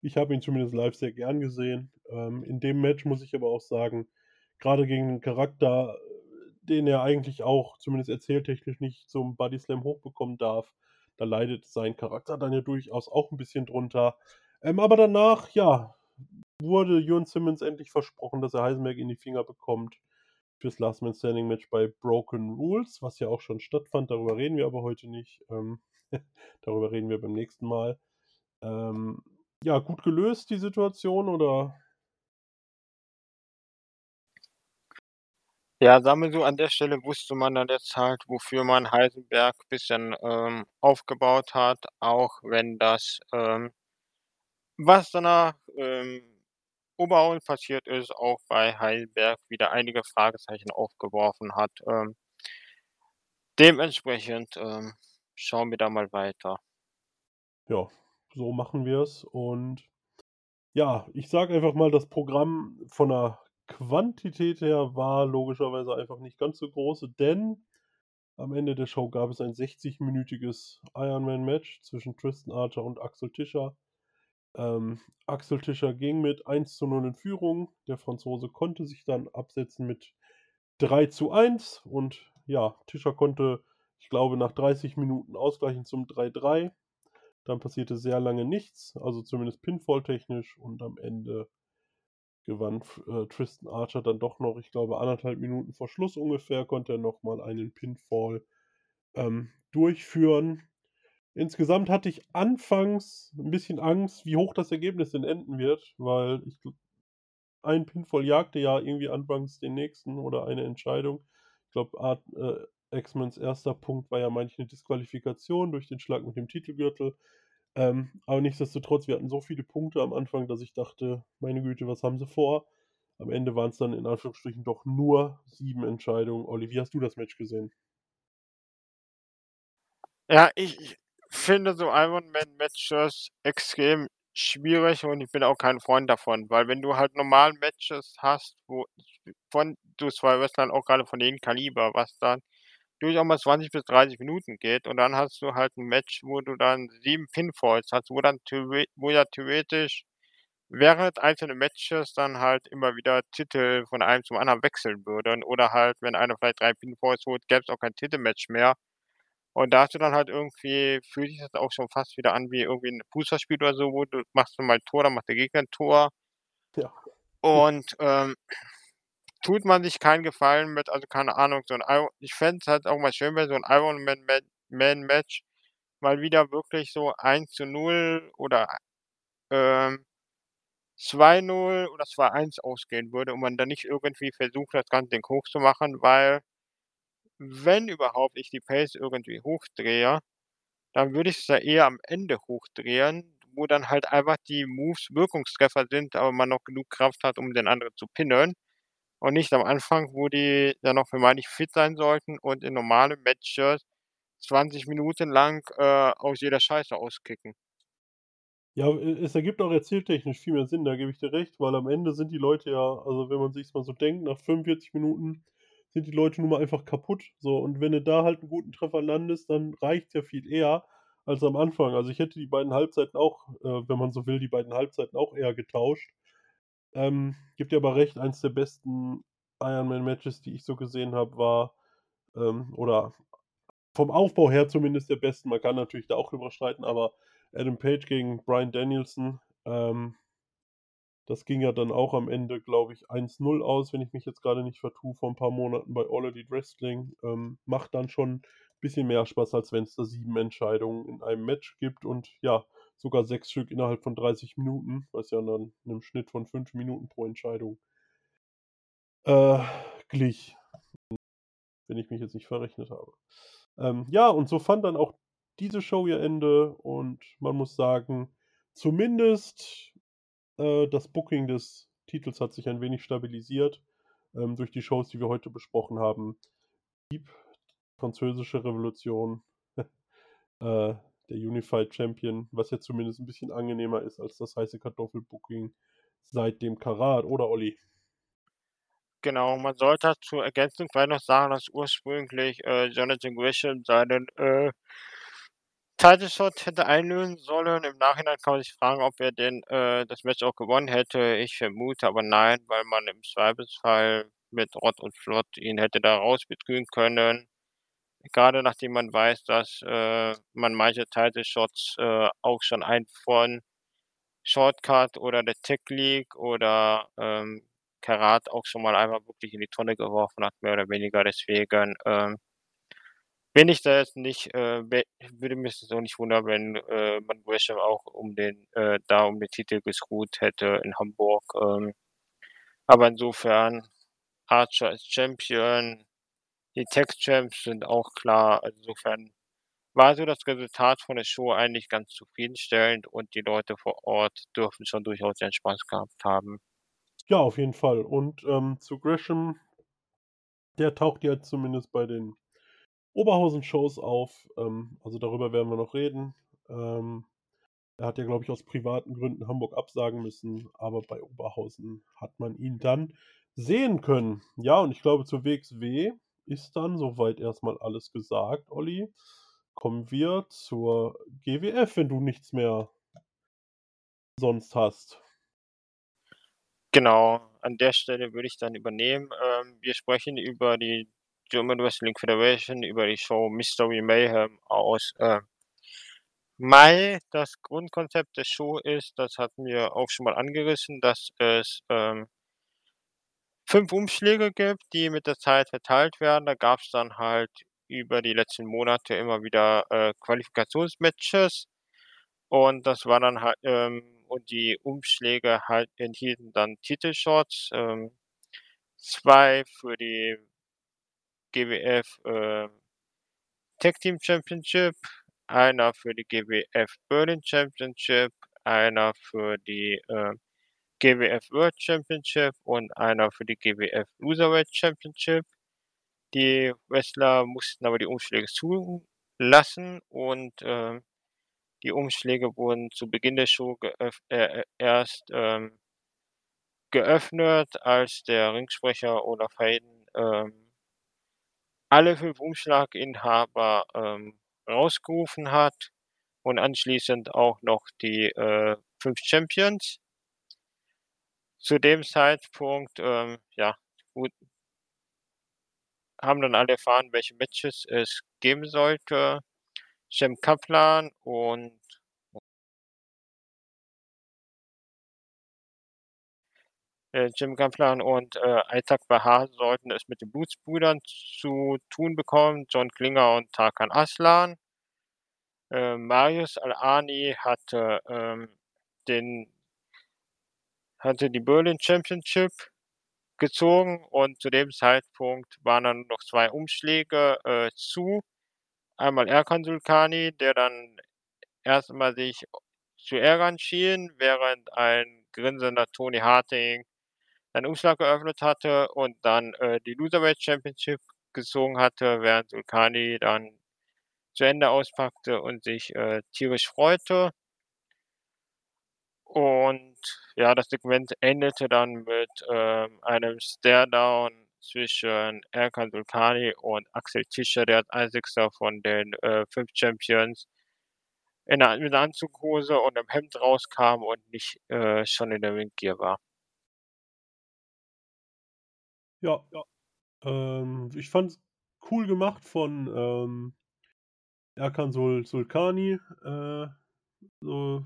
ich habe ihn zumindest live sehr gern gesehen. Ähm, in dem Match muss ich aber auch sagen, grade gegen 'n Charakter, den er eigentlich auch zumindest erzähltechnisch nicht zum Bodyslam hochbekommen darf, da leidet sein Charakter dann ja durchaus auch 'n bisschen drunter. Ähm, aber danach, ja, wurde Jon Simmons endlich versprochen, dass er Heisenberg in die Finger bekommt fürs Last-Man-Standing-Match bei Broken Rules, was ja auch schon stattfand. Darüber reden wir aber heute nicht. Ähm, (laughs) darüber reden wir beim nächsten Mal. Ähm, ja, gut gelöst die Situation oder? Ja, sagen so, an der Stelle wusste man dann jetzt halt, wofür man Heisenberg bisschen, ähm, aufgebaut hat, auch wenn das, ähm was danach, ähm, Oberhausen passiert ist, auch bei Heisenberg wieder einige Fragezeichen aufgeworfen hat. Ähm dementsprechend, ähm, schauen wir da mal weiter. Ja, so machen wir's. Und ja, ich sage einfach mal, das Programm von der Quantität her war logischerweise einfach nicht ganz so groß, denn am Ende der Show gab es ein 60-minütiges Ironman-Match zwischen Tristan Archer und Axel Tischer. Ähm, Axel Tischer ging mit 1:0 in Führung. Der Franzose konnte sich dann absetzen mit 3:1 und ja, Tischer konnte, ich glaube, nach 30 Minuten ausgleichen zum 3:3. Dann passierte sehr lange nichts, also zumindest Pinfall-technisch und am Ende gewann äh, Tristan Archer dann doch noch, ich glaube, anderthalb Minuten vor Schluss ungefähr, konnte er nochmal einen Pinfall ähm, durchführen. Insgesamt hatte ich anfangs ein bisschen Angst, wie hoch das Ergebnis denn enden wird, weil ich ein Pinfall jagte ja irgendwie anfangs den nächsten oder eine Entscheidung. Ich glaube, äh, X-Mens erster Punkt war ja manchmal eine Disqualifikation durch den Schlag mit dem Titelgürtel. Ähm, aber nichtsdestotrotz, wir hatten so viele Punkte am Anfang, dass ich dachte, meine Güte, was haben sie vor? Am Ende waren es dann in Anführungsstrichen doch nur sieben Entscheidungen. Olli, wie hast du das Match gesehen? Ja, ich, ich finde so Ironman-Matches extrem schwierig und ich bin auch kein Freund davon, weil wenn du halt normal Matches hast, wo von du zwei Wrestlern auch gerade von dem Kaliber, was dann durchaus mal 20 bis 30 Minuten geht und dann hast du halt ein Match, wo du dann sieben Pinfalls hast, wo dann wo ja theoretisch während einzelne Matches dann halt immer wieder Titel von einem zum anderen wechseln würden oder halt, wenn einer vielleicht drei Pinfalls holt, gäbe es auch kein Titelmatch mehr. Und da hast du dann halt irgendwie fühlt sich das auch schon fast wieder an wie irgendwie 'n Fußballspiel oder so, wo du machst du mal 'n Tor, dann macht der Gegner 'n Tor. Ja. Und, ähm, tut man sich keinen Gefallen mit, also keine Ahnung, so 'n Iro ich fände es halt auch mal schön, wenn so 'n Ironman Ma Man Match mal wieder wirklich so 1:0 oder, ähm, 2:0 oder 2:1 ausgehen würde und man dann nicht irgendwie versucht, das ganze Ding hochzumachen, weil wenn überhaupt ich die Pace irgendwie hochdrehe, dann würde ich's ja eher am Ende hochdrehen, wo dann halt einfach die Moves Wirkungstreffer sind, aber man noch genug Kraft hat, um den anderen zu pinnen und nicht am Anfang, wo die dann noch vermeintlich fit sein sollten und in normalen Matches 20 Minuten lang, äh, aus jeder Scheiße auskicken. Ja, es ergibt auch erzähltechnisch viel mehr Sinn, da gebe ich dir recht, weil am Ende sind die Leute ja also, wenn man sich's mal so denkt, nach 45 Minuten sind die Leute nun mal einfach kaputt, so. Und wenn du da halt 'n guten Treffer landest, dann reicht's ja viel eher als am Anfang. Also, ich hätte die beiden Halbzeiten auch, äh, wenn man so will, die beiden Halbzeiten auch eher getauscht. Ähm, gebe dir aber recht, eins der besten Ironman-Matches, die ich so gesehen habe, war, ähm oder vom Aufbau her zumindest der besten. Man kann natürlich da auch drüber streiten, aber Adam Page gegen Bryan Danielson, ähm das ging ja dann auch am Ende, glaube ich, 1:0 aus, wenn ich mich jetzt grade nicht vertue, vor 'n paar Monaten bei All Elite Wrestling. Ähm, macht dann schon bisschen mehr Spaß, als wenn's da 7 Entscheidungen in einem Match gibt und ja, sogar 6 Stück innerhalb von 30 Minuten, was ja dann 'nem Schnitt von 5 Minuten pro Entscheidung äh, glich. Wenn ich mich jetzt nicht verrechnet habe. Ähm, ja, und so fand dann auch diese Show ihr Ende und man muss sagen, zumindest, äh, das Booking des Titels hat sich ein wenig stabilisiert, ähm, durch die Shows, die wir heute besprochen haben. Blieb Französische Revolution, (laughs) äh, der Unified Champion, was ja zumindest 'n bisschen angenehmer ist als das heiße Kartoffel-Booking seit dem Karat, oder Olli? Genau, man sollte zur Ergänzung vielleicht noch sagen, dass ursprünglich, äh, Jonathan Gresham seinen, äh Title Shot hätte einlösen sollen. Im Nachhinein kann man sich fragen, ob er den äh, das Match auch gewonnen hätte. Ich vermute aber nein, weil man im Zweifelsfall mit Rott und Flott ihn hätte da rausbetrügen können. Grade nachdem man weiß, dass, äh, man manche Title Shots, äh, auch schon einen von Shortcut oder der Tech League oder, ähm, Karat auch schon mal einmal wirklich in die Tonne geworfen hat, mehr oder weniger. Deswegen, ähm, bin ich da jetzt nicht, äh, würde mich das auch nicht wundern, wenn, äh, man Gresham auch um den äh, da um den Titel gescrewt hätte in Hamburg, ähm. Aber insofern, Archer ist Champion, die Tag Champs sind auch klar. Also, insofern war so das Resultat von der Show eigentlich ganz zufriedenstellend und die Leute vor Ort dürfen schon durchaus ihren Spaß gehabt haben. Ja, auf jeden Fall. Und, ähm, zu Gresham der taucht ja zumindest bei den Oberhausen-Shows auf, ähm, also, darüber werden wir noch reden. Ähm, er hat ja, glaube ich, aus privaten Gründen Hamburg absagen müssen, aber bei Oberhausen hat man ihn dann sehen können. Ja, und ich glaube, zur WXW ist dann soweit erst mal alles gesagt, Olli. Kommen wir zur GWF, wenn du nichts mehr sonst hast. Genau, an der Stelle würde ich dann übernehmen. Ähm, wir sprechen über die German Wrestling Federation, über die Show Mystery Mayhem aus, äh, Mai. Das Grundkonzept der Show ist, das hatten wir auch schon mal angerissen, dass es, ähm 5 Umschläge gibt, die mit der Zeit verteilt werden. Da gab's dann halt über die letzten Monate immer wieder, äh, Qualifikationsmatches. Und das war dann halt ähm, und die Umschläge halt enthielten dann Titelshots, ähm, 2 für die GWF, äh, Tag Team Championship, einer für die GWF Berlin Championship, einer für die, äh, GWF World Championship und einer für die GWF Loserweight Championship. Die Wrestler mussten aber die Umschläge zulassen und, ähm, die Umschläge wurden zu Beginn der Show äh, äh, erst, ähm geöffnet, als der Ringsprecher Olaf Hayden, ähm alle 5 Umschlaginhaber, ähm, rausgerufen hat und anschließend auch noch die, äh, 5 Champions. Zu dem Zeitpunkt, ähm, ja, gut haben dann alle erfahren, welche Matches es geben sollte. Cem Kaplan und äh, Cem Kaplan und, äh, Aitak Bahar sollten es mit den Blutsbrüdern zu tun bekommen, John Klinger und Tarkan Aslan. Äh, Marius Al-Ani hatte, ähm, den hatte die Berlin Championship gezogen und zu dem Zeitpunkt waren dann noch 2 Umschläge, äh, zu. Einmal Erkan Sulkani, der dann erst einmal sich zu ärgern schien, während ein grinsender Tony Harting einen Umschlag geöffnet hatte und dann, äh, die Loserweight Championship gezogen hatte, während Sulkani dann zu Ende auspackte und sich, äh, tierisch freute. Und ja, das Segment endete dann mit, ähm, einem Staredown zwischen Erkan Sulkani und Axel Tischer, der als einzigster von den, äh, 5 Champions in 'ner mit 'ner Anzughose und 'nem Hemd rauskam und nicht, äh, schon in der Ringgear war. Ja, ja. Ähm, ich fand's cool gemacht von, ähm, Erkan Sul Sulkani, äh, so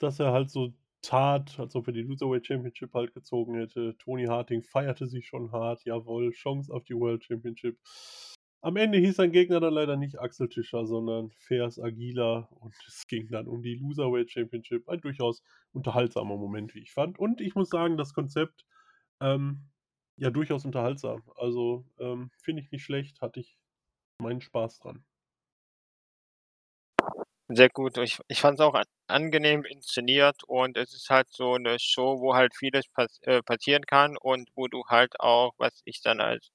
dass er halt so tat, als ob er die Loserweight Championship halt gezogen hätte. Tony Harting feierte sich schon hart, jawohl, Chance auf die World Championship. Am Ende hieß sein Gegner dann leider nicht Axel Tischer, sondern Feras Aguilar und es ging dann um die Loserweight Championship. Ein durchaus unterhaltsamer Moment, wie ich fand. Und ich muss sagen, das Konzept, ähm, ja, durchaus unterhaltsam. Also, ähm, finde ich nicht schlecht, hatte ich meinen Spaß dran. Sehr gut. Ich ich fand's auch a angenehm inszeniert und es ist halt so 'ne Show, wo halt vieles pass äh, passieren kann und wo du halt auch, was ich dann als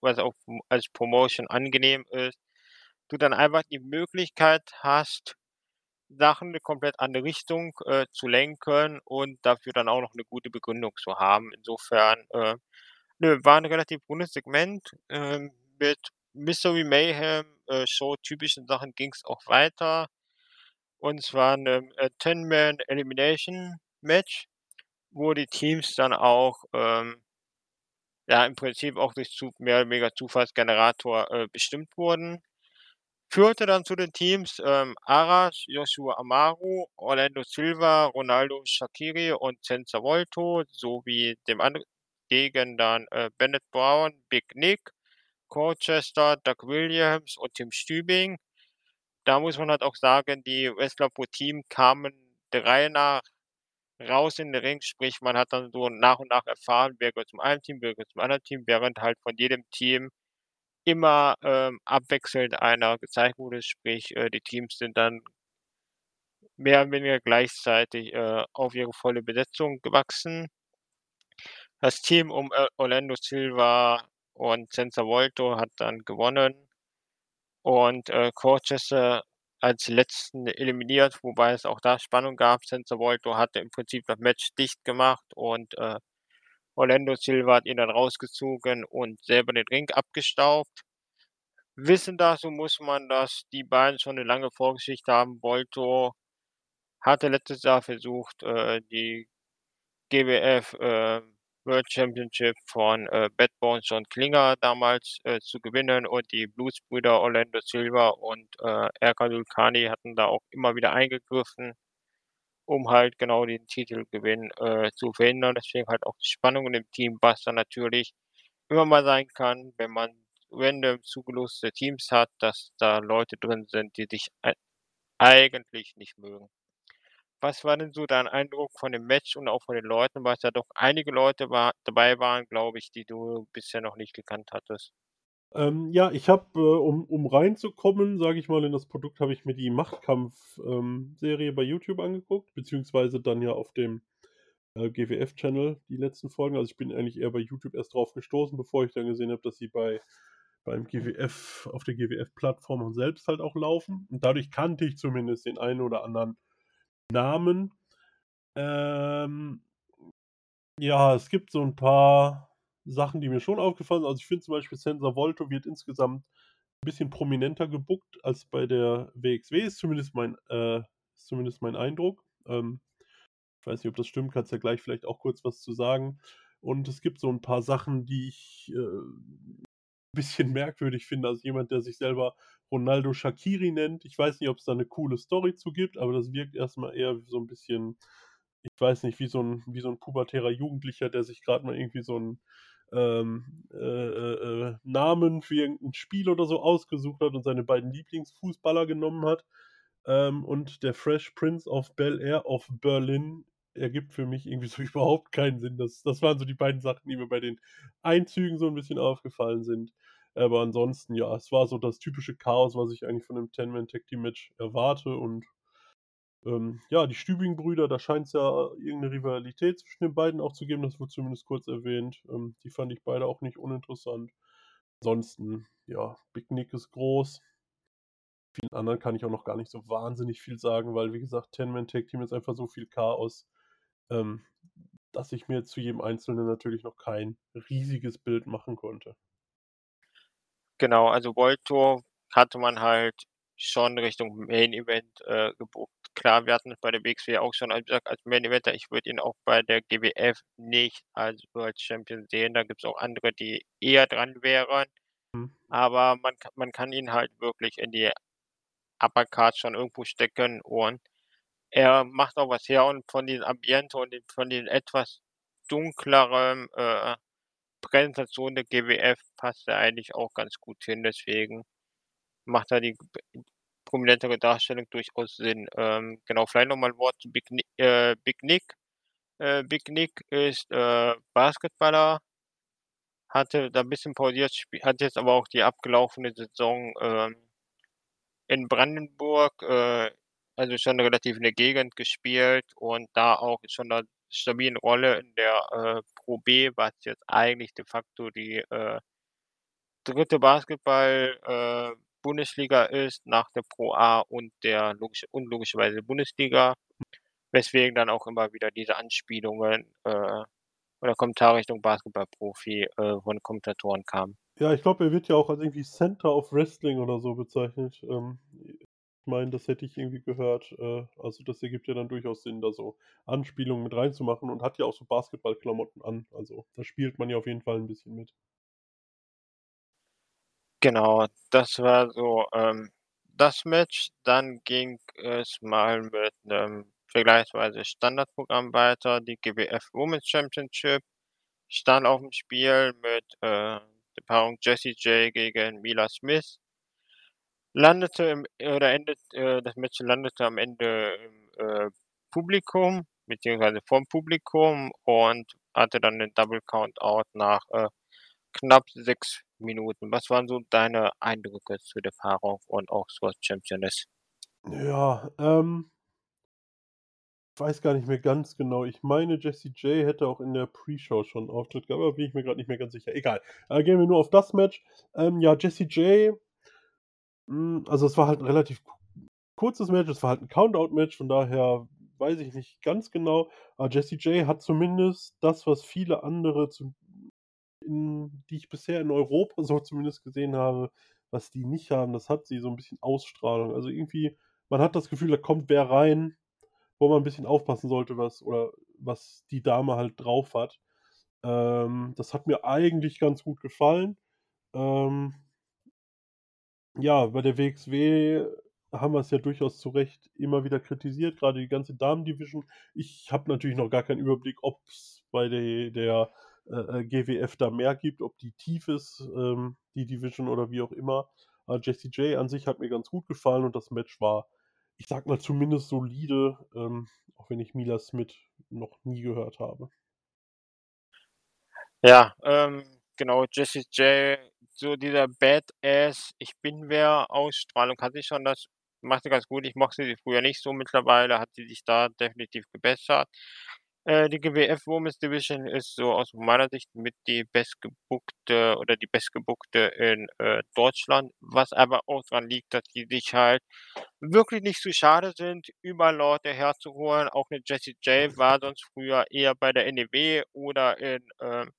was auch als Promotion angenehm ist, du dann einfach die Möglichkeit hast, Sachen komplett andere Richtung, äh, zu lenken und dafür dann auch noch 'ne gute Begründung zu haben. Insofern, äh, nö, war 'n relativ rundes Segment. Ähm, mit Mystery Mayhem, äh, Show-typischen Sachen ging's auch weiter. Und zwar 'nem, äh, Ten-Man Elimination Match, wo die Teams dann auch, ähm ja, im Prinzip auch durch mehr oder weniger Zufallsgenerator, äh, bestimmt wurden. Führte dann zu den Teams, ähm, Arash, Joshua Amaru, Orlando Silva, Ronaldo Shaqiri und Censa Volto sowie dem and gegen dann, äh, Bennett Brown, Big Nick, Colchester, Doug Williams und Tim Stübing. Da muss man halt auch sagen, die Wrestler pro Team kamen der Reihe nach raus in den Ring, sprich, man hat dann so nach und nach erfahren, wer gehört zum einen Team, wer gehört zum anderen Team, während halt von jedem Team immer, ähm, abwechselnd einer gezeigt wurde, sprich, äh, die Teams sind dann mehr oder weniger gleichzeitig, äh, auf ihre volle Besetzung gewachsen. Das Team um, äh, Orlando Silva und Censa Volto hat dann gewonnen und, äh, Colchester als Letzten eliminiert, wobei es auch da Spannung gab. Censa Volto hatte im Prinzip das Match dicht gemacht und, äh, Orlando Silva hat ihn dann rausgezogen und selber den Ring abgestaubt. Wissend dazu muss man, dass die beiden schon 'ne lange Vorgeschichte haben. Volto hatte letztes Jahr versucht, äh, die GWF, äh, World Championship von, äh, Bad Bones John Klinger damals, äh, zu gewinnen und die Blutsbrüder Orlando Silva und, äh, Erkan Sulkani hatten da auch immer wieder eingegriffen. Um halt genau den Titelgewinn, äh, zu verhindern. Deswegen halt auch die Spannung dem Team, was dann natürlich immer mal sein kann, wenn man random zugeloste Teams hat, dass da Leute drin sind, die dich ei eigentlich nicht mögen. Was war denn so dein Eindruck von dem Match und auch von den Leuten, weil's ja doch einige Leute war dabei waren, glaube ich, die du bisher noch nicht gekannt hattest? Ähm, ja, ich habe, äh, um um reinzukommen, sage ich mal, in das Produkt, habe ich mir die Machtkampf, ähm, bei YouTube angeguckt, beziehungsweise dann ja auf dem, äh, GWF-Channel die letzten Folgen. Also, ich bin eigentlich eher bei YouTube erst drauf gestoßen, bevor ich dann gesehen habe, dass sie bei beim GWF auf der GWF-Plattform und selbst halt auch laufen. Und dadurch kannte ich zumindest den einen oder anderen Namen. Ähm ja, es gibt so 'n paar Sachen, die mir schon aufgefallen sind. Also, ich finde zum Beispiel Senza Volto wird insgesamt 'n bisschen prominenter gebookt als bei der WXW, ist zumindest mein äh, ist zumindest mein Eindruck. Ähm, ich weiß nicht, ob das stimmt, kannst ja gleich vielleicht auch kurz was zu sagen. Und es gibt so 'n paar Sachen, die ich, äh, bisschen (laughs) merkwürdig finde. Also, jemand, der sich selber Ronaldo Shaqiri nennt. Ich weiß nicht, ob's da 'ne coole Story zu gibt, aber das wirkt erst mal eher so 'n bisschen ich weiß nicht, wie so 'n wie so 'n pubertärer Jugendlicher, der sich grad mal irgendwie so 'n, ähm, äh, äh, äh, Namen für irgend 'n Spiel oder so ausgesucht hat und seine beiden Lieblingsfußballer genommen hat. Ähm, und der Fresh Prince of Bel-Air of Berlin ergibt für mich irgendwie so (laughs) überhaupt keinen Sinn. Das das waren so die beiden Sachen, die mir bei den Einzügen so 'n bisschen aufgefallen sind. Aber ansonsten, ja, es war so das typische Chaos, was ich eigentlich von 'nem Ten-Man-Tag-Team-Match erwarte und, ähm, ja, die Stübing-Brüder, da scheint's ja irgend 'ne Rivalität zwischen den beiden auch zu geben. Das wurde zumindest kurz erwähnt. Ähm, die fand ich beide auch nicht uninteressant. Ansonsten, ja, Big Nick ist groß. Vielen anderen kann ich auch noch gar nicht so wahnsinnig viel sagen, weil, wie gesagt, Ten-Man-Tag-Team ist einfach so viel Chaos, ähm, dass ich mir zu jedem Einzelnen natürlich noch kein riesiges Bild machen konnte. Genau, also Volto hatte man halt schon Richtung Main Event, äh, gebookt. Klar, wir hatten es bei der WXW auch schon, als gesagt, als Main Eventer. Ich würde ihn auch bei der GWF nicht als World Champion sehen. Da gibt's auch andere, die eher dran wären. Mhm. Aber man man kann ihn halt wirklich in die Upper Card schon irgendwo stecken und er macht auch was her und von diesem Ambiente und von den etwas dunkleren, äh, Präsentation der GWF passt er eigentlich auch ganz gut hin. Deswegen macht da die prominentere Darstellung durchaus Sinn. Ähm, genau, vielleicht noch mal 'n Wort zu Big Ni äh, Big Nick. Äh, Big Nick ist, äh, Basketballer hatte da 'n bisschen pausiert, hat jetzt aber auch die abgelaufene Saison, ähm, in Brandenburg, äh, also schon relativ in der Gegend gespielt und da auch schon 'ner stabilen Rolle in der, äh, Pro B, was jetzt eigentlich de facto die, äh 3. Basketball Bundesliga ist nach der Pro A und der logisch und logischerweise Bundesliga, weswegen dann auch immer wieder diese Anspielungen, äh, oder Kommentare Richtung Basketballprofi, äh, von Kommentatoren kamen. Ja, ich glaube, er wird ja auch als irgendwie Center of Wrestling oder so bezeichnet. Ähm, ich meine, das hätte ich irgendwie gehört. Äh, also, das ergibt ja dann durchaus Sinn, da so Anspielungen mit reinzumachen und hat ja auch so Basketballklamotten an. Also, da spielt man ja auf jeden Fall 'n bisschen mit. Genau, das war so, ähm, das Match. Dann ging es mal mit 'nem vergleichsweise Standardprogramm weiter. Die GWF Women's Championship stand auf'm Spiel mit, äh, der Paarung Jessie J gegen Mila Smith. Landete im oder endet äh, das Match landete am Ende im, äh, Publikum beziehungsweise vorm Publikum und hatte dann den Double Countout nach, äh, knapp 6 Minuten. Was waren so deine Eindrücke zu der Paarung und auch zur Championess? Ja, ähm weiß gar nicht mehr ganz genau. Ich meine, Jessie J hätte auch in der Pre-Show schon Auftritt gehabt, aber bin ich mir grad nicht mehr ganz sicher. Egal. Äh, gehen wir nur auf das Match. Ähm, ja, Jessie J hm, also, es war halt 'n relativ ku kurzes Match. Es war halt 'n Countout-Match, von daher weiß ich nicht ganz genau. Aber Jessie J hat zumindest das, was viele andere zu hm, die ich bisher in Europa so zumindest gesehen habe, was die nicht haben, das hat sie, so 'n bisschen Ausstrahlung. Also, irgendwie man hat das Gefühl, da kommt wer rein, wo man 'n bisschen aufpassen sollte, was oder was die Dame halt drauf hat. Ähm, das hat mir eigentlich ganz gut gefallen. Ähm ja, bei der WXW haben wir's ja durchaus zu Recht immer wieder kritisiert, grade die ganze Damen-Division. Ich habe natürlich noch gar keinen Überblick, ob's bei de der, äh, äh, GWF da mehr gibt, ob die tief ist, ähm, die Division oder wie auch immer. Aber Jessie J an sich hat mir ganz gut gefallen und das Match war, ich sage mal, zumindest solide, ähm, auch wenn ich Mila Smith noch nie gehört habe. Ja, ähm, genau, Jessie J, so dieser Badass-Ich-Bin-Wer-Ausstrahlung hatte sie schon, das macht sie ganz gut. Ich mochte sie früher nicht so, mittlerweile hat sie sich da definitiv gebessert. Äh, die GWF Women's Division ist so aus meiner Sicht mit die bestgebookte oder die bestgebookte in, äh, Deutschland, was aber auch dran liegt, dass die sich halt wirklich nicht zu schade sind, überall Leute herzuholen. Auch 'ne Jessie J war sonst früher eher bei der NEW oder in, ähm,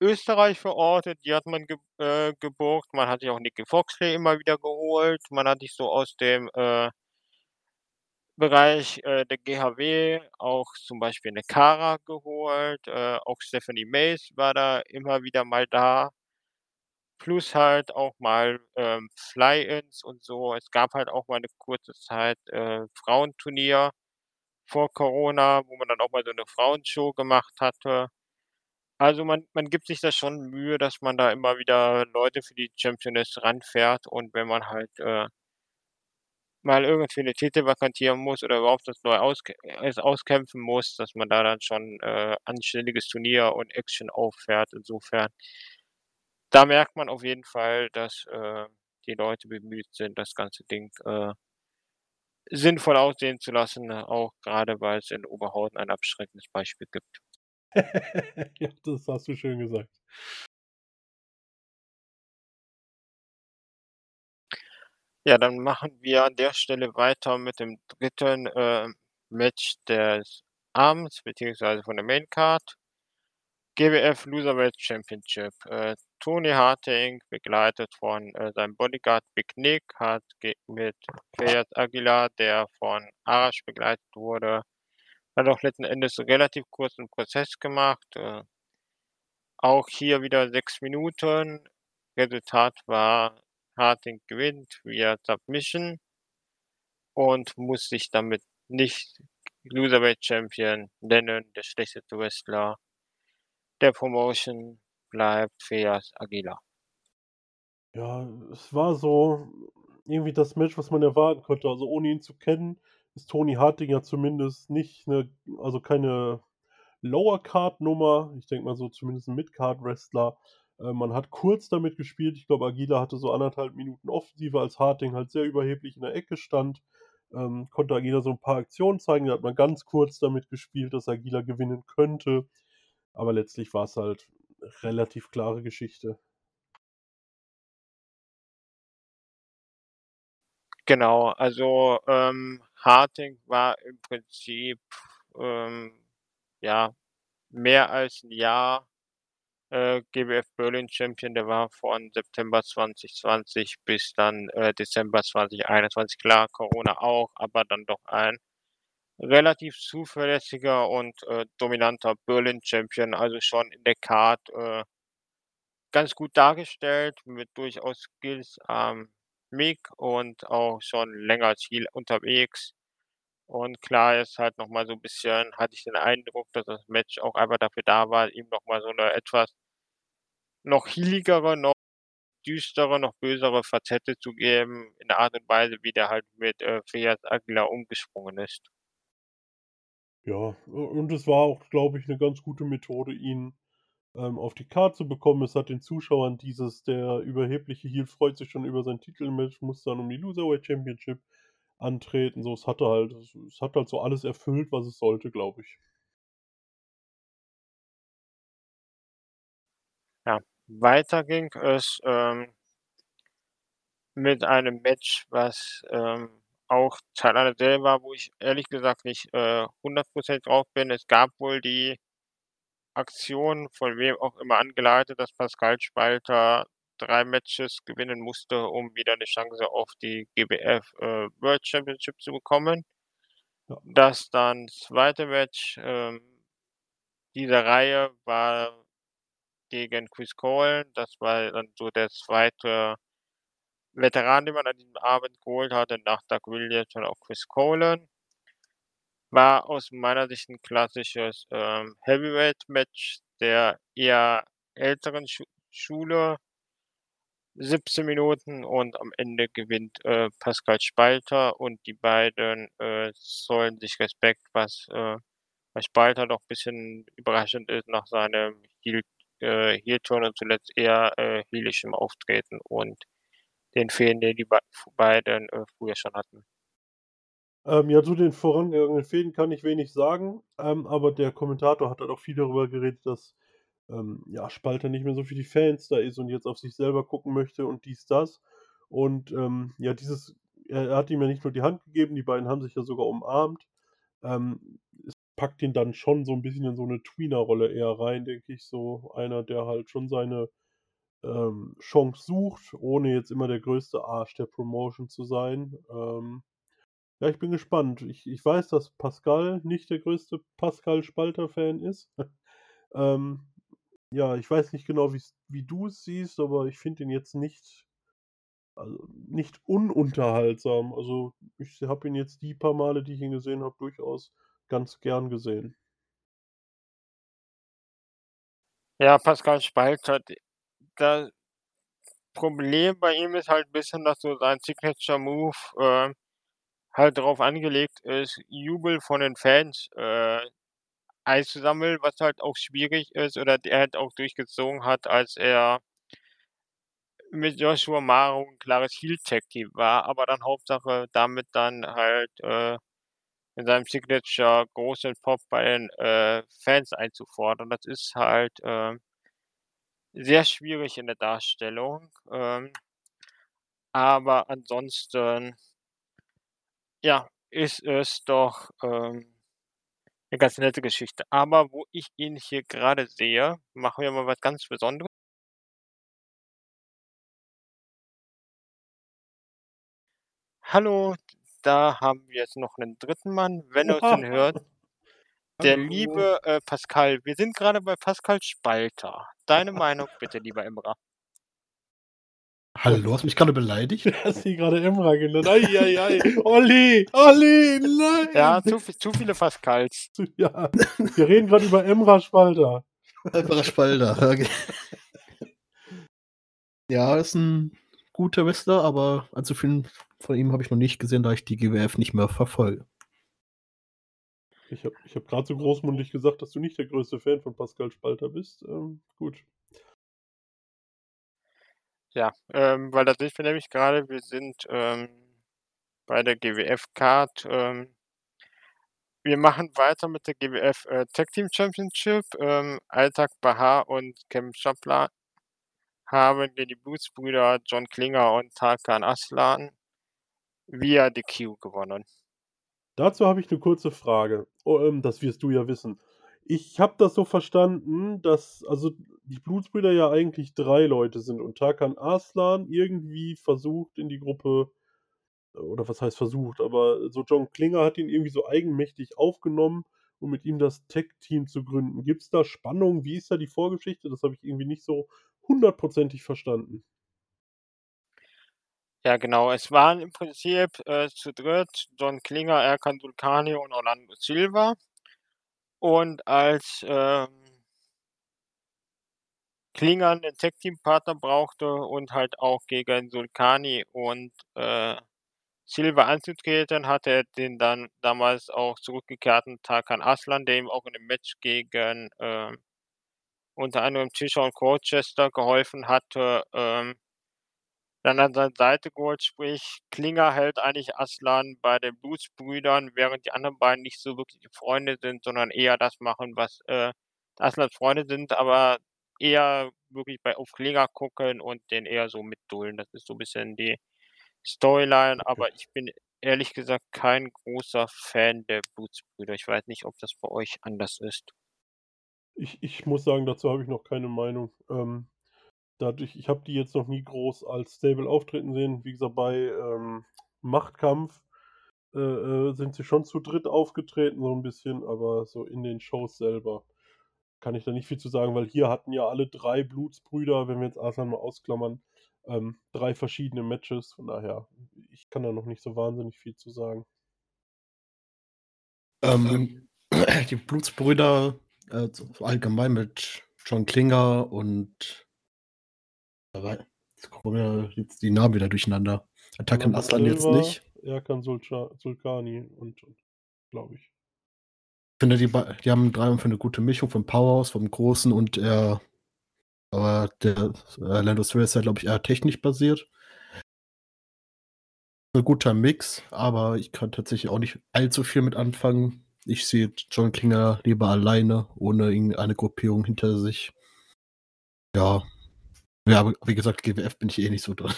Österreich verortet, die hat man ge äh, gebookt. Man hat sich auch Nikki Foxley immer wieder geholt. Man hat sich so aus dem, äh Bereich, äh, der GHW auch zum Beispiel 'ne Cara geholt, äh, auch Stephanie Mace war da immer wieder mal da. Plus halt auch mal, ähm, Fly-ins und so. Es gab halt auch mal 'ne kurze Zeit, äh, Frauenturnier vor Corona, wo man dann auch mal so 'ne Frauenshow gemacht hatte. Also, man man gibt sich da schon Mühe, dass man da immer wieder Leute für die Championess ranfährt und wenn man halt, äh mal irgendwie 'ne Titel vakantieren muss oder überhaupt das neu es auskämpfen muss, dass man da dann schon, äh, anständiges Turnier und Action auffährt insofern da merkt man auf jeden Fall, dass, äh, die Leute bemüht sind, das ganze Ding, äh sinnvoll aussehen zu lassen, auch grade weil's in Oberhausen ein abschreckendes Beispiel gibt. (laughs) Ja, das hast du schön gesagt. Ja, dann machen wir an der Stelle weiter mit dem 3., äh, Match des Abends beziehungsweise von der Maincard. GWF Loserweight Championship. Äh, Tony Harting, begleitet von, äh, seinem Bodyguard Big Nick, hat mit Fejas Aguilar, der von Arash begleitet wurde hat auch letzten Endes relativ kurzen Prozess gemacht, äh auch hier wieder 6 Minuten. Resultat war, Harting gewinnt via Submission und muss sich damit nicht Loserweight Champion nennen. Der schlechteste Wrestler der Promotion bleibt Fejas Aguilar. Ja, es war so irgendwie das Match, was man erwarten konnte. Also, ohne ihn zu kennen, ist Tony Harting ja zumindest nicht 'ne also, keine Lower-Card-Nummer. Ich denke mal so zumindest 'n Mid-Card-Wrestler. Äh, man hat kurz damit gespielt. Ich glaube, Aguilar hatte so 1 1/2 Minuten Offensive, als Harting halt sehr überheblich in der Ecke stand. Ähm, konnte Aguilar so 'n paar Aktionen zeigen. Da hat man ganz kurz damit gespielt, dass Aguilar gewinnen könnte. Aber letztlich war's halt relativ klare Geschichte. Genau, also, ähm, Harting war im Prinzip, ähm, ja, mehr als 'n Jahr, äh, GWF Berlin Champion. Der war von September 2020 bis dann, äh, Dezember 2021. Klar, Corona auch, aber dann doch ein relativ zuverlässiger und, äh, dominanter Berlin Champion, also, schon in der Card, äh ganz gut dargestellt mit durchaus Skills am Mic und auch schon länger Heel unterwegs. Und klar ist halt noch mal so 'n bisschen hatte ich den Eindruck, dass das Match auch einfach dafür da war, ihm noch mal so 'ne etwas noch heeligere, noch düstere, noch bösere Facette zu geben in der Art und Weise, wie der halt mit, äh, Fejas Aguilar umgesprungen ist. Ja, und es war auch, glaube ich, 'ne ganz gute Methode, ihn, ähm, auf die Card zu bekommen. Es hat den Zuschauern dieses der überhebliche Heel freut sich schon über sein Titelmatch, muss dann um die Loserweight Championship antreten. So, es hatte halt es hat halt so alles erfüllt, was es sollte, glaube ich. Ja, weiter ging es, ähm mit einem Match, was, ähm, auch Teil einer Serie war, wo ich ehrlich gesagt nicht, äh, 100 % drauf bin. Es gab wohl die Aktion, von wem auch immer angeleitet, dass Pascal Spalter 3 Matches gewinnen musste, um wieder 'ne Chance auf die GWF, äh, World Championship zu bekommen. Ja. Das dann 2. Match, ähm, dieser Reihe war gegen Chris Colen. Das war dann so der 2. Veteranen, die man an diesem Abend geholt hatte, nach Doug Williams und auch Chris Colin. War aus meiner Sicht 'n klassisches, ähm, Heavyweight-Match der eher älteren Schu Schule. 17 Minuten und am Ende gewinnt, äh, Pascal Spalter und die beiden, äh, zollen sich Respekt, was, äh, bei Spalter doch bisschen überraschend ist nach seinem Heel äh, und zuletzt eher, äh, heelischem Auftreten und den Fehden, den die bei beiden, äh, früher schon hatten. Ähm, ja, zu den vorangegangenen Fehden kann ich wenig sagen, ähm, aber der Kommentator hat halt auch viel darüber geredet, dass, ähm, ja, Spalter nicht mehr so für die Fans da ist und jetzt auf sich selber gucken möchte und dies, das. Und, ähm, ja, dieses er hat ihm ja nicht nur die Hand gegeben, die beiden haben sich ja sogar umarmt. Ähm, es packt ihn dann schon so 'n bisschen in so 'ne Tweener-Rolle eher rein, denke ich, so einer, der halt schon seine, ähm, Chance sucht, ohne jetzt immer der größte Arsch der Promotion zu sein. Ähm, ja, ich bin gespannt. Ich ich weiß, dass Pascal nicht der größte Pascal Spalter-Fan ist. (laughs) Ähm, ja, ich weiß nicht genau, wie du es siehst, aber ich finde ihn jetzt nicht also, nicht ununterhaltsam. Also, ich habe ihn jetzt die paar Male, die ich ihn gesehen habe, durchaus ganz gern gesehen. Ja, Pascal Spalter, d da Problem bei ihm ist halt 'n bisschen, dass so sein Signature Move, äh, halt darauf angelegt ist, Jubel von den Fans, äh, einzusammeln, was halt auch schwierig ist oder der halt auch durchgezogen hat, als er mit Joshua Maro 'n klares Heel-Tag-Team war, aber dann Hauptsache damit dann halt, äh, in seinem Signature großen Pop bei den, äh, Fans einzufordern. Das ist halt, ähm sehr schwierig in der Darstellung, ähm aber ansonsten ja, ist es doch, ähm, 'ne ganz nette Geschichte. Aber wo ich ihn hier grade sehe, machen wir mal was ganz Besondere Hallo, da haben wir jetzt noch 'nen 3. Mann, wenn er uns denn hört. (laughs) Der Hallo. liebe, äh, Pascal. Wir sind grade bei Pascal Spalter. Deine Meinung bitte, lieber Emrah. Hallo, hast du mich grade beleidigt? (laughs) Du hast ihn grade Emrah genannt. Ei, ei, ei. Olli, Olli, Ja, nein! zu vi zu viele Pascals. (laughs) Ja, wir reden grad über Emrah Spalter. Emrah Spalter, okay. Ja, ist 'n guter Wrestler, aber allzu viel von ihm habe ich noch nicht gesehen, da ich die GWF nicht mehr verfolge. Ich habe ich habe grad so großmundig gesagt, dass du nicht der größte Fan von Pascal Spalter bist. Ähm, gut. Ja, ähm, weil da sind wir nämlich grade. Wir sind, ähm, bei der GWF-Card, ähm wir machen weiter mit der GWF, äh, Tag Team Championship. Ähm, Altak Bahar und Cam Chopla haben gegen die Blutsbrüder John Klinger und Tarkan Aslan via DQ gewonnen. Dazu habe ich 'ne kurze Frage. Oh, ähm, das wirst du ja wissen. Ich habe das so verstanden, dass also, die Blutsbrüder ja eigentlich 3 Leute sind und Tarkan Aslan irgendwie versucht in die Gruppe oder was heißt versucht, aber so John Klinger hat ihn irgendwie so eigenmächtig aufgenommen, um mit ihm das Tag-Team zu gründen. Gibt's da Spannung? Wie ist da die Vorgeschichte? Das habe ich irgendwie nicht so hundertprozentig verstanden. Ja, genau. Es waren im Prinzip, äh, zu dritt John Klinger, Erkan Zulkarni und Orlando Silva. Und als, ähm Klinger 'nen Tag-Team-Partner brauchte und halt auch gegen Zulkarni und, äh, Silva anzutreten, hat er den dann damals auch zurückgekehrten Tarkan Aslan, der ihm auch in dem Match gegen, ähm, unter anderem Tisha und Colchester geholfen hatte, ähm dann an seine Seite geholt. Sprich, Klinger hält eigentlich Aslan bei den Blutsbrüdern, während die anderen beiden nicht so wirkliche Freunde sind, sondern eher das machen, was, äh, Aslans Freunde sind, aber eher wirklich bei auf Klinger gucken und den eher so mitdulden. Das ist so bisschen die Storyline, aber ich bin ehrlich gesagt kein großer Fan der Blutsbrüder. Ich weiß nicht, ob das bei euch anders ist. Ich ich muss sagen, dazu habe ich noch keine Meinung. Ähm, dadurch ich habe die jetzt noch nie groß als Stable auftreten sehen. Wie gesagt, bei, ähm, Machtkampf, äh, äh, sind sie schon zu dritt aufgetreten so 'n bisschen, aber so in den Shows selber kann ich da nicht viel zu sagen, weil hier hatten ja alle 3 Blutsbrüder, wenn wir jetzt Aslan mal ausklammern, ähm, drei verschiedene Matches. Von daher, ich kann da noch nicht so wahnsinnig viel zu sagen. Ähm, (clears throat) die Blutsbrüder äh, allgemein mit John Klinger und jetzt kommen ja jetzt die Namen wieder durcheinander. Attacken Aslan jetzt nicht. Erkan Sulkani und, und glaube ich. Ich finde, die, die haben drei für eine gute Mischung vom Powerhouse, vom Großen und er. Aber der äh, Lando Swift ist ja, glaube ich, eher technisch basiert. Ein guter Mix, aber ich kann tatsächlich auch nicht allzu viel mit anfangen. Ich sehe John Klinger lieber alleine, ohne irgendeine Gruppierung hinter sich. Ja. Ja, aber wie gesagt, GWF bin ich eh nicht so drin.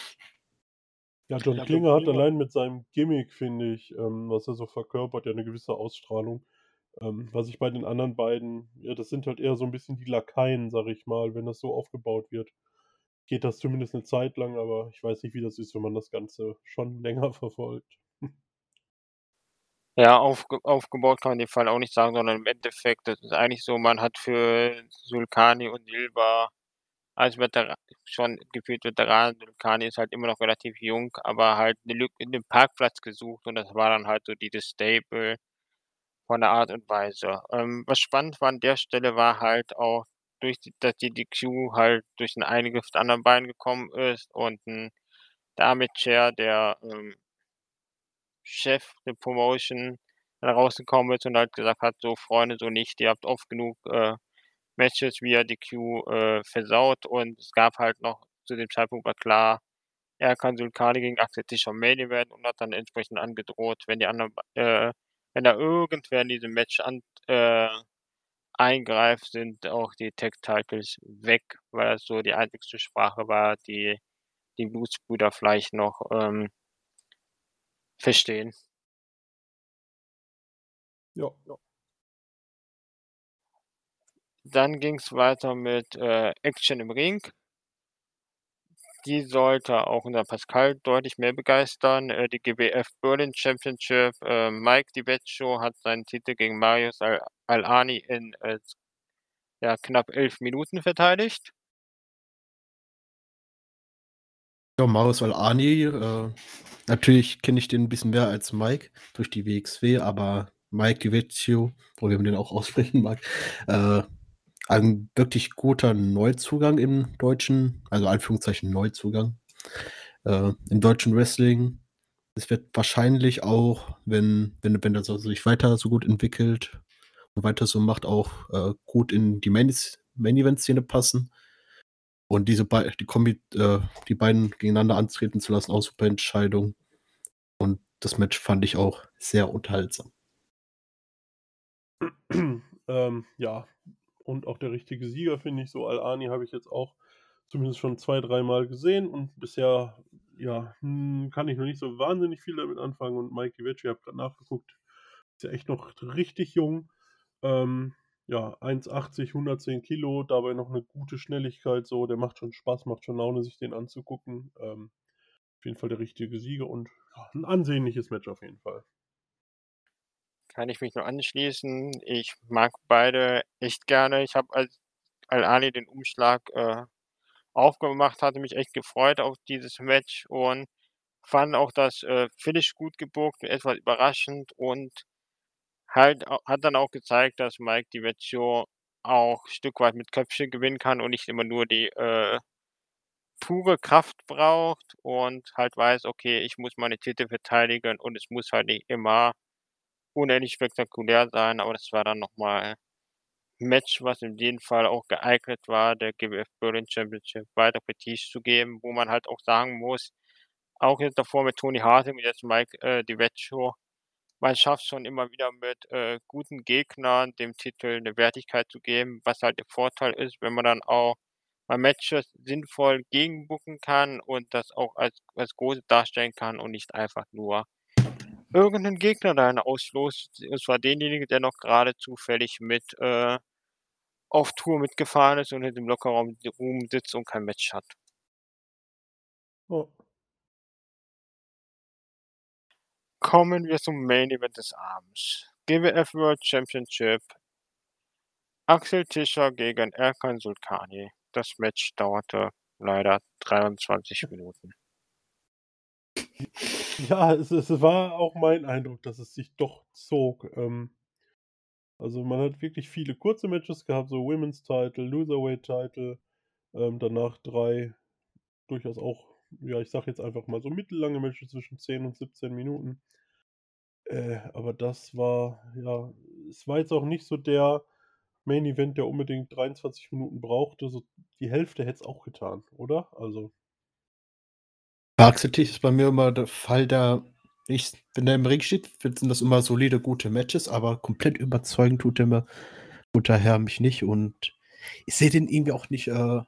Ja, John Klinger hat allein mit seinem Gimmick, finde ich, ähm, was er so verkörpert, ja eine gewisse Ausstrahlung. Ähm, was ich bei den anderen beiden, ja, das sind halt eher so ein bisschen die Lakaien, sag ich mal, wenn das so aufgebaut wird. Geht das zumindest eine Zeit lang, aber ich weiß nicht, wie das ist, wenn man das Ganze schon (laughs) länger verfolgt. Ja, aufge aufgebaut kann man dem Fall auch nicht sagen, sondern im Endeffekt, das ist eigentlich so, man hat für Sulkani und Silva als Veteran schon gefühlt Veteran. Sulkani ist halt immer noch relativ jung, aber halt eine Lücke in dem Parkplatz gesucht und das war dann halt so dieses Stable von der Art und Weise. Ähm, was spannend war an der Stelle war halt auch durch die dass die DQ halt durch 'n Eingriff der anderen beiden gekommen ist und 'n Chair, der, ähm Chef der Promotion rausgekommen ist und halt gesagt hat: „So Freunde, so nicht. Ihr habt oft genug, äh, Matches via DQ, äh, versaut.“ Und es gab halt noch zu dem Zeitpunkt war klar, Erkan Sulkani gegen Axel Tischer Main Event und hat dann entsprechend angedroht, wenn die anderen äh, wenn da irgendwer in diesem Match an äh, eingreift, sind auch die Tag Titles weg, weil das so die einzigste Sprache war, die die Blutsbrüder vielleicht noch, ähm verstehen. Ja, ja. Dann ging's weiter mit, äh, Action im Ring. Die sollte auch unser Pascal deutlich mehr begeistern. Äh, die GWF Berlin Championship, äh, Mike DiVecchio hat seinen Titel gegen Marius Al Al-Ani in, äh, ja, knapp 11 Minuten verteidigt. Ja, Marius Al-Ani, äh, natürlich kenne ich den ein bisschen mehr als Mike durch die WXW, aber Mike DiVecchio, wo man den auch aussprechen mag, äh, ein wirklich guter Neuzugang im deutschen, also Anführungszeichen Neuzugang, äh, im deutschen Wrestling. Es wird wahrscheinlich auch, wenn, wenn, das also sich weiter so gut entwickelt und weiter so macht, auch äh, gut in die Main-Event-Szene passen. Und diese be die Kombi, äh, die beiden gegeneinander antreten zu lassen, auch super Entscheidung. Und das Match fand ich auch sehr unterhaltsam. (clears throat) ähm, ja, und auch der richtige Sieger, finde ich. So Al-Ani habe ich jetzt auch zumindest schon zwei, dreimal gesehen und bisher, ja, hm, kann ich noch nicht so wahnsinnig viel damit anfangen. Und Mike Ivecchi, ich habe gerade nachgeguckt, ist ja echt noch richtig jung. Ähm, ja, 1,80, 110 Kilo, dabei noch eine gute Schnelligkeit, so, der macht schon Spaß, macht schon Laune, sich den anzugucken. Ähm, auf jeden Fall der richtige Sieger und ja, ein ansehnliches Match auf jeden Fall. Kann ich mich nur anschließen. Ich mag beide echt gerne. Ich habe, als Al-Ali den Umschlag äh, aufgemacht, hatte mich echt gefreut auf dieses Match und fand auch das äh, Finish gut gebucht, etwas überraschend und halt hat dann auch gezeigt, dass Mike DiVecchio auch ein Stück weit mit Köpfchen gewinnen kann und nicht immer nur die äh, pure Kraft braucht und halt weiß, okay, ich muss meine Titel verteidigen und es muss halt nicht immer unendlich spektakulär sein, aber das war dann nochmal ein Match, was in jedem Fall auch geeignet war, der GWF Berlin Championship weiter Prestige zu geben, wo man halt auch sagen muss, auch jetzt davor mit Tony Harding und jetzt Mike äh, DiVecchio, man schafft schon immer wieder mit äh, guten Gegnern dem Titel eine Wertigkeit zu geben, was halt der Vorteil ist, wenn man dann auch mal Matches sinnvoll gegenbucken kann und das auch als, als große darstellen kann und nicht einfach nur irgendeinen Gegner da auslost. Es war derjenige, der noch gerade zufällig mit äh, auf Tour mitgefahren ist und in dem Lockerraum sitzt und kein Match hat. Oh. Kommen wir zum Main Event des Abends. GWF World Championship. Axel Tischer gegen Erkan Sulkani. Das Match dauerte leider 23 Minuten. (laughs) (laughs) Ja, es, es war auch mein Eindruck, dass es sich doch zog. Ähm, also man hat wirklich viele kurze Matches gehabt, so Women's Title, Loserweight Title, ähm, danach drei durchaus auch, ja, ich sag jetzt einfach mal so mittellange Matches zwischen 10 und 17 Minuten. Äh, aber das war, ja, es war jetzt auch nicht so der Main Event, der unbedingt 23 Minuten brauchte. So die Hälfte hätte es auch getan, oder? Also. Axel ist bei mir immer der Fall, da ich, wenn er im Ring steht, sind das immer solide, gute Matches, aber komplett überzeugend tut er mir, guter Herr, mich nicht. Und ich sehe den irgendwie auch nicht, äh,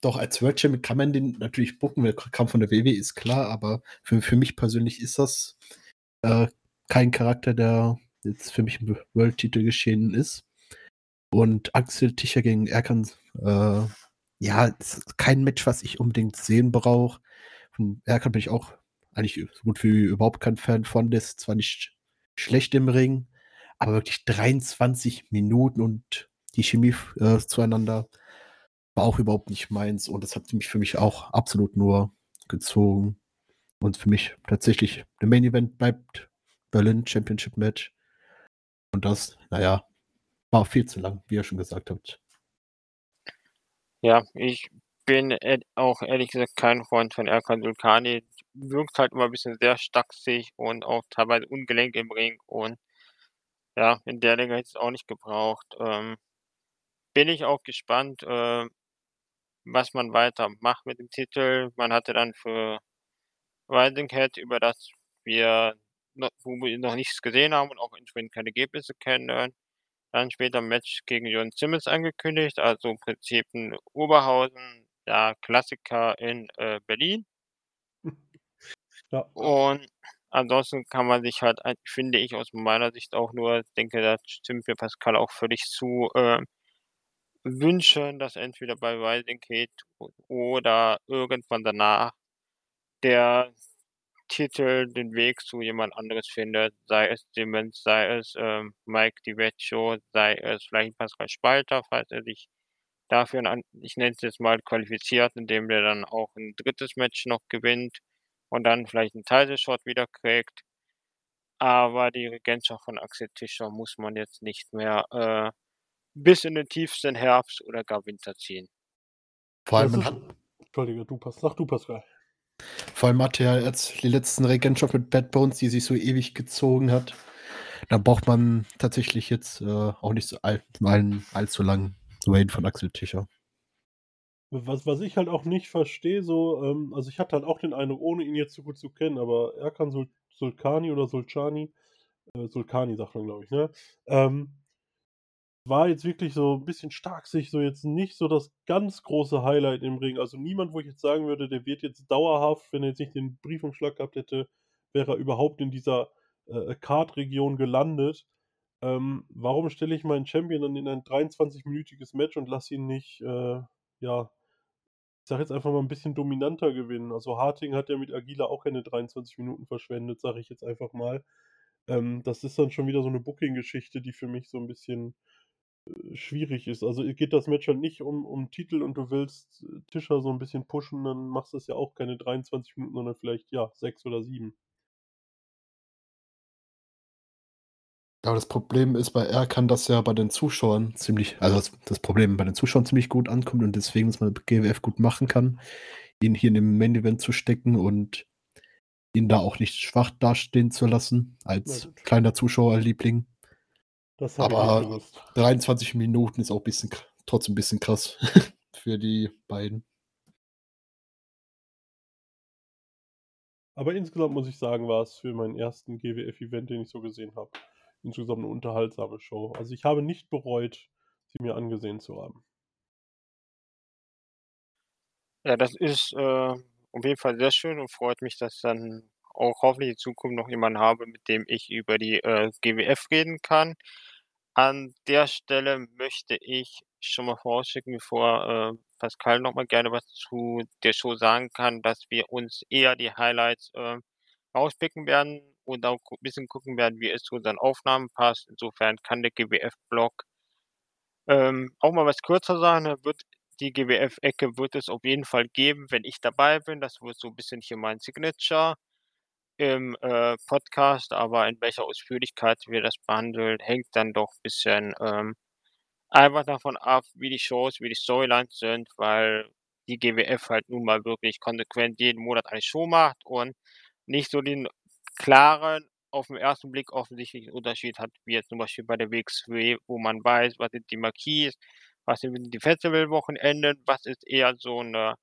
doch als World Champion kann man den natürlich bucken, der kam von der WW, ist klar, aber für, für mich persönlich ist das äh, kein Charakter, der jetzt für mich im World-Titel geschehen ist. Und Axel Tischer gegen Erkan, äh, ja, ist kein Match, was ich unbedingt sehen brauche. Von Erkan bin ich auch eigentlich so gut wie überhaupt kein Fan von. Der ist zwar nicht schlecht im Ring, aber wirklich 23 Minuten und die Chemie äh, zueinander war auch überhaupt nicht meins. Und das hat mich für mich auch absolut nur gezogen. Und für mich tatsächlich der Main Event bleibt Berlin Championship Match. Und das, naja, war viel zu lang, wie ihr schon gesagt habt. Ja, ich bin auch ehrlich gesagt kein Freund von Erkan Sulkani. Wirkt halt immer ein bisschen sehr stachsig und auch teilweise ungelenk im Ring und ja, in der Länge hätte es auch nicht gebraucht. Ähm, bin ich auch gespannt, äh, was man weiter macht mit dem Titel. Man hatte dann für Rising Head, über das wir noch, wir noch nichts gesehen haben und auch entsprechend keine Ergebnisse kennen, dann später ein Match gegen Jon Simmons angekündigt, also im Prinzip ein Oberhausen, ja, Klassiker in äh, Berlin. (laughs) Ja. Und ansonsten kann man sich halt, finde ich aus meiner Sicht auch nur, denke, da stimmt mir Pascal auch völlig zu, äh, wünschen, dass entweder bei Rising Kid oder irgendwann danach der Titel den Weg zu jemand anderes findet, sei es Simmons, sei es ähm, Mike DiVecchio, sei es vielleicht Pascal Spalter, falls er sich dafür, ein, ich nenne es jetzt mal, qualifiziert, indem der dann auch ein drittes Match noch gewinnt und dann vielleicht einen Title-Shot wieder kriegt. Aber die Regentschaft von Axel Tischer muss man jetzt nicht mehr äh, bis in den tiefsten Herbst oder gar Winter ziehen. Vor allem, ist, Entschuldige, du, sag du, Pascal. Vor allem hatte er jetzt die letzten Regentschaft mit Bad Bones, die sich so ewig gezogen hat. Da braucht man tatsächlich jetzt äh, auch nicht so all, all, allzu lang Wayne von Axel Tischer. Was, was ich halt auch nicht verstehe, so, ähm, also ich hatte halt auch den Eindruck, ohne ihn jetzt so gut zu kennen, aber Erkan Sul Sulkani oder Sulcani, äh, Sulkani sagt man, glaube ich, ne? Ähm, war jetzt wirklich so ein bisschen stark sich so jetzt nicht so das ganz große Highlight im Ring. Also niemand, wo ich jetzt sagen würde, der wird jetzt dauerhaft, wenn er jetzt nicht den Briefumschlag gehabt hätte, wäre er überhaupt in dieser äh, Card-Region gelandet. Ähm, warum stelle ich meinen Champion dann in ein 23-minütiges Match und lasse ihn nicht, äh, ja, ich sage jetzt einfach mal ein bisschen dominanter gewinnen. Also Harting hat ja mit Agila auch keine 23 Minuten verschwendet, sage ich jetzt einfach mal. Ähm, das ist dann schon wieder so eine Booking-Geschichte, die für mich so ein bisschen schwierig ist. Also geht das Match halt nicht um, um Titel und du willst äh, Tischer so ein bisschen pushen, dann machst du es ja auch keine 23 Minuten, sondern vielleicht ja sechs oder sieben. Aber das Problem ist bei Erkan, dass er bei den Zuschauern ziemlich, also das, das, Problem bei den Zuschauern ziemlich gut ankommt und deswegen, dass man GWF gut machen kann, ihn hier in dem Main Event zu stecken und ihn da auch nicht schwach dastehen zu lassen, als kleiner Zuschauerliebling. Das habe ich nicht Aber gewusst. 23 Minuten ist auch bisschen, trotzdem ein bisschen krass (laughs) für die beiden. Aber insgesamt muss ich sagen, war es für meinen ersten GWF-Event, den ich so gesehen habe, insgesamt eine unterhaltsame Show. Also ich habe nicht bereut, sie mir angesehen zu haben. Ja, das ist äh, auf jeden Fall sehr schön und freut mich, dass dann auch hoffentlich in Zukunft noch jemanden habe, mit dem ich über die äh, GWF reden kann. An der Stelle möchte ich schon mal vorausschicken, bevor äh, Pascal noch mal gerne was zu der Show sagen kann, dass wir uns eher die Highlights äh, rauspicken werden und auch ein bisschen gucken werden, wie es zu unseren Aufnahmen passt. Insofern kann der GWF-Blog ähm, auch mal was kürzer sein. Er wird die GWF-Ecke wird es auf jeden Fall geben, wenn ich dabei bin. Das wird so 'n bisschen hier mein Signature im, äh, Podcast, aber in welcher Ausführlichkeit wir das behandeln, hängt dann doch bisschen, ähm, einfach davon ab, wie die Shows, wie die Storylines sind, weil die GWF halt nun mal wirklich konsequent jeden Monat eine Show macht und nicht so den klaren, auf 'n ersten Blick offensichtlichen Unterschied hat, wie jetzt zum Beispiel bei der WXW, wo man weiß, was sind die Marquis, was sind die Festivalwochenenden, was ist eher so 'ne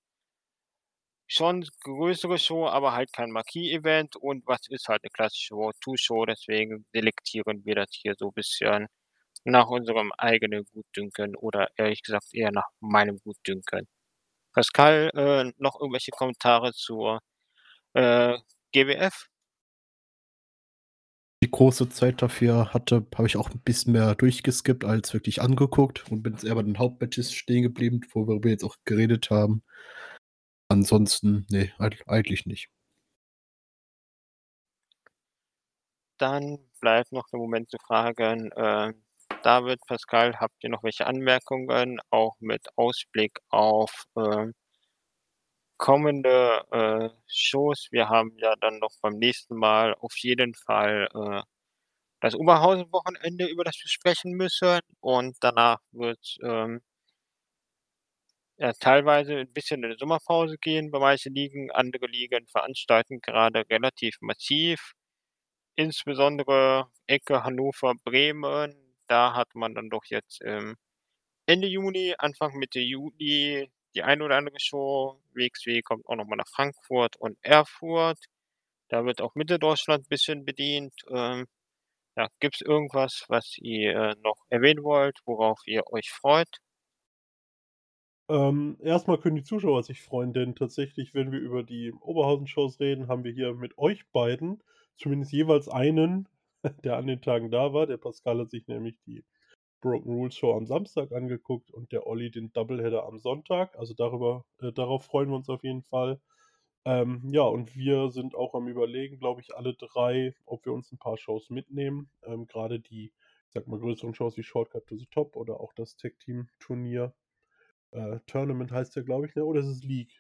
schon größere Show, aber halt kein Marquis-Event und was ist halt 'ne klassische World Tour Show. Deswegen selektieren wir das hier so bisschen nach unserem eigenen Gutdünken oder ehrlich gesagt eher nach meinem Gutdünken. Pascal, äh, noch irgendwelche Kommentare zur, äh, GWF? Die große Zeit dafür hatte, habe ich auch 'n bisschen mehr durchgeskippt als wirklich angeguckt und bin jetzt eher bei den Hauptmatches stehen geblieben, worüber wir jetzt auch geredet haben. Ansonsten, ne, eig eigentlich nicht. Dann bleibt noch der Moment zu fragen, äh, David, Pascal, habt ihr noch welche Anmerkungen, auch mit Ausblick auf, ähm kommende, äh, Shows? Wir haben ja dann noch beim nächsten Mal auf jeden Fall, äh, das Oberhausen-Wochenende, über das wir sprechen müssen und danach wird's, ähm ja, teilweise 'n bisschen in 'ne Sommerpause gehen bei manchen Ligen. Andere Ligen veranstalten gerade relativ massiv, insbesondere Ecke Hannover, Bremen. Da hat man dann doch jetzt, ähm, Ende Juni, Anfang Mitte Juli die eine oder andere Show. WXW kommt auch noch mal nach Frankfurt und Erfurt. Da wird auch Mitteldeutschland bisschen bedient. Ähm, ja, gibt's irgendwas, was ihr noch erwähnen wollt, worauf ihr euch freut? Ähm, erst mal können die Zuschauer sich freuen, denn tatsächlich, wenn wir über die Oberhausen-Shows reden, haben wir hier mit euch beiden zumindest jeweils einen, (laughs) der an den Tagen da war. Der Pascal hat sich nämlich die Broken Rules Show am Samstag angeguckt und der Olli den Doubleheader am Sonntag. Also darüber äh, darauf freuen wir uns auf jeden Fall. Ähm, ja, und wir sind auch am Überlegen, glaube ich, alle 3, ob wir uns 'n paar Shows mitnehmen. Ähm, grade die, ich sage mal, größeren Shows wie Shortcut to the Top oder auch das Tag-Team-Turnier. Äh, Tournament heißt der, glaube ich, ne? Oder ist es League?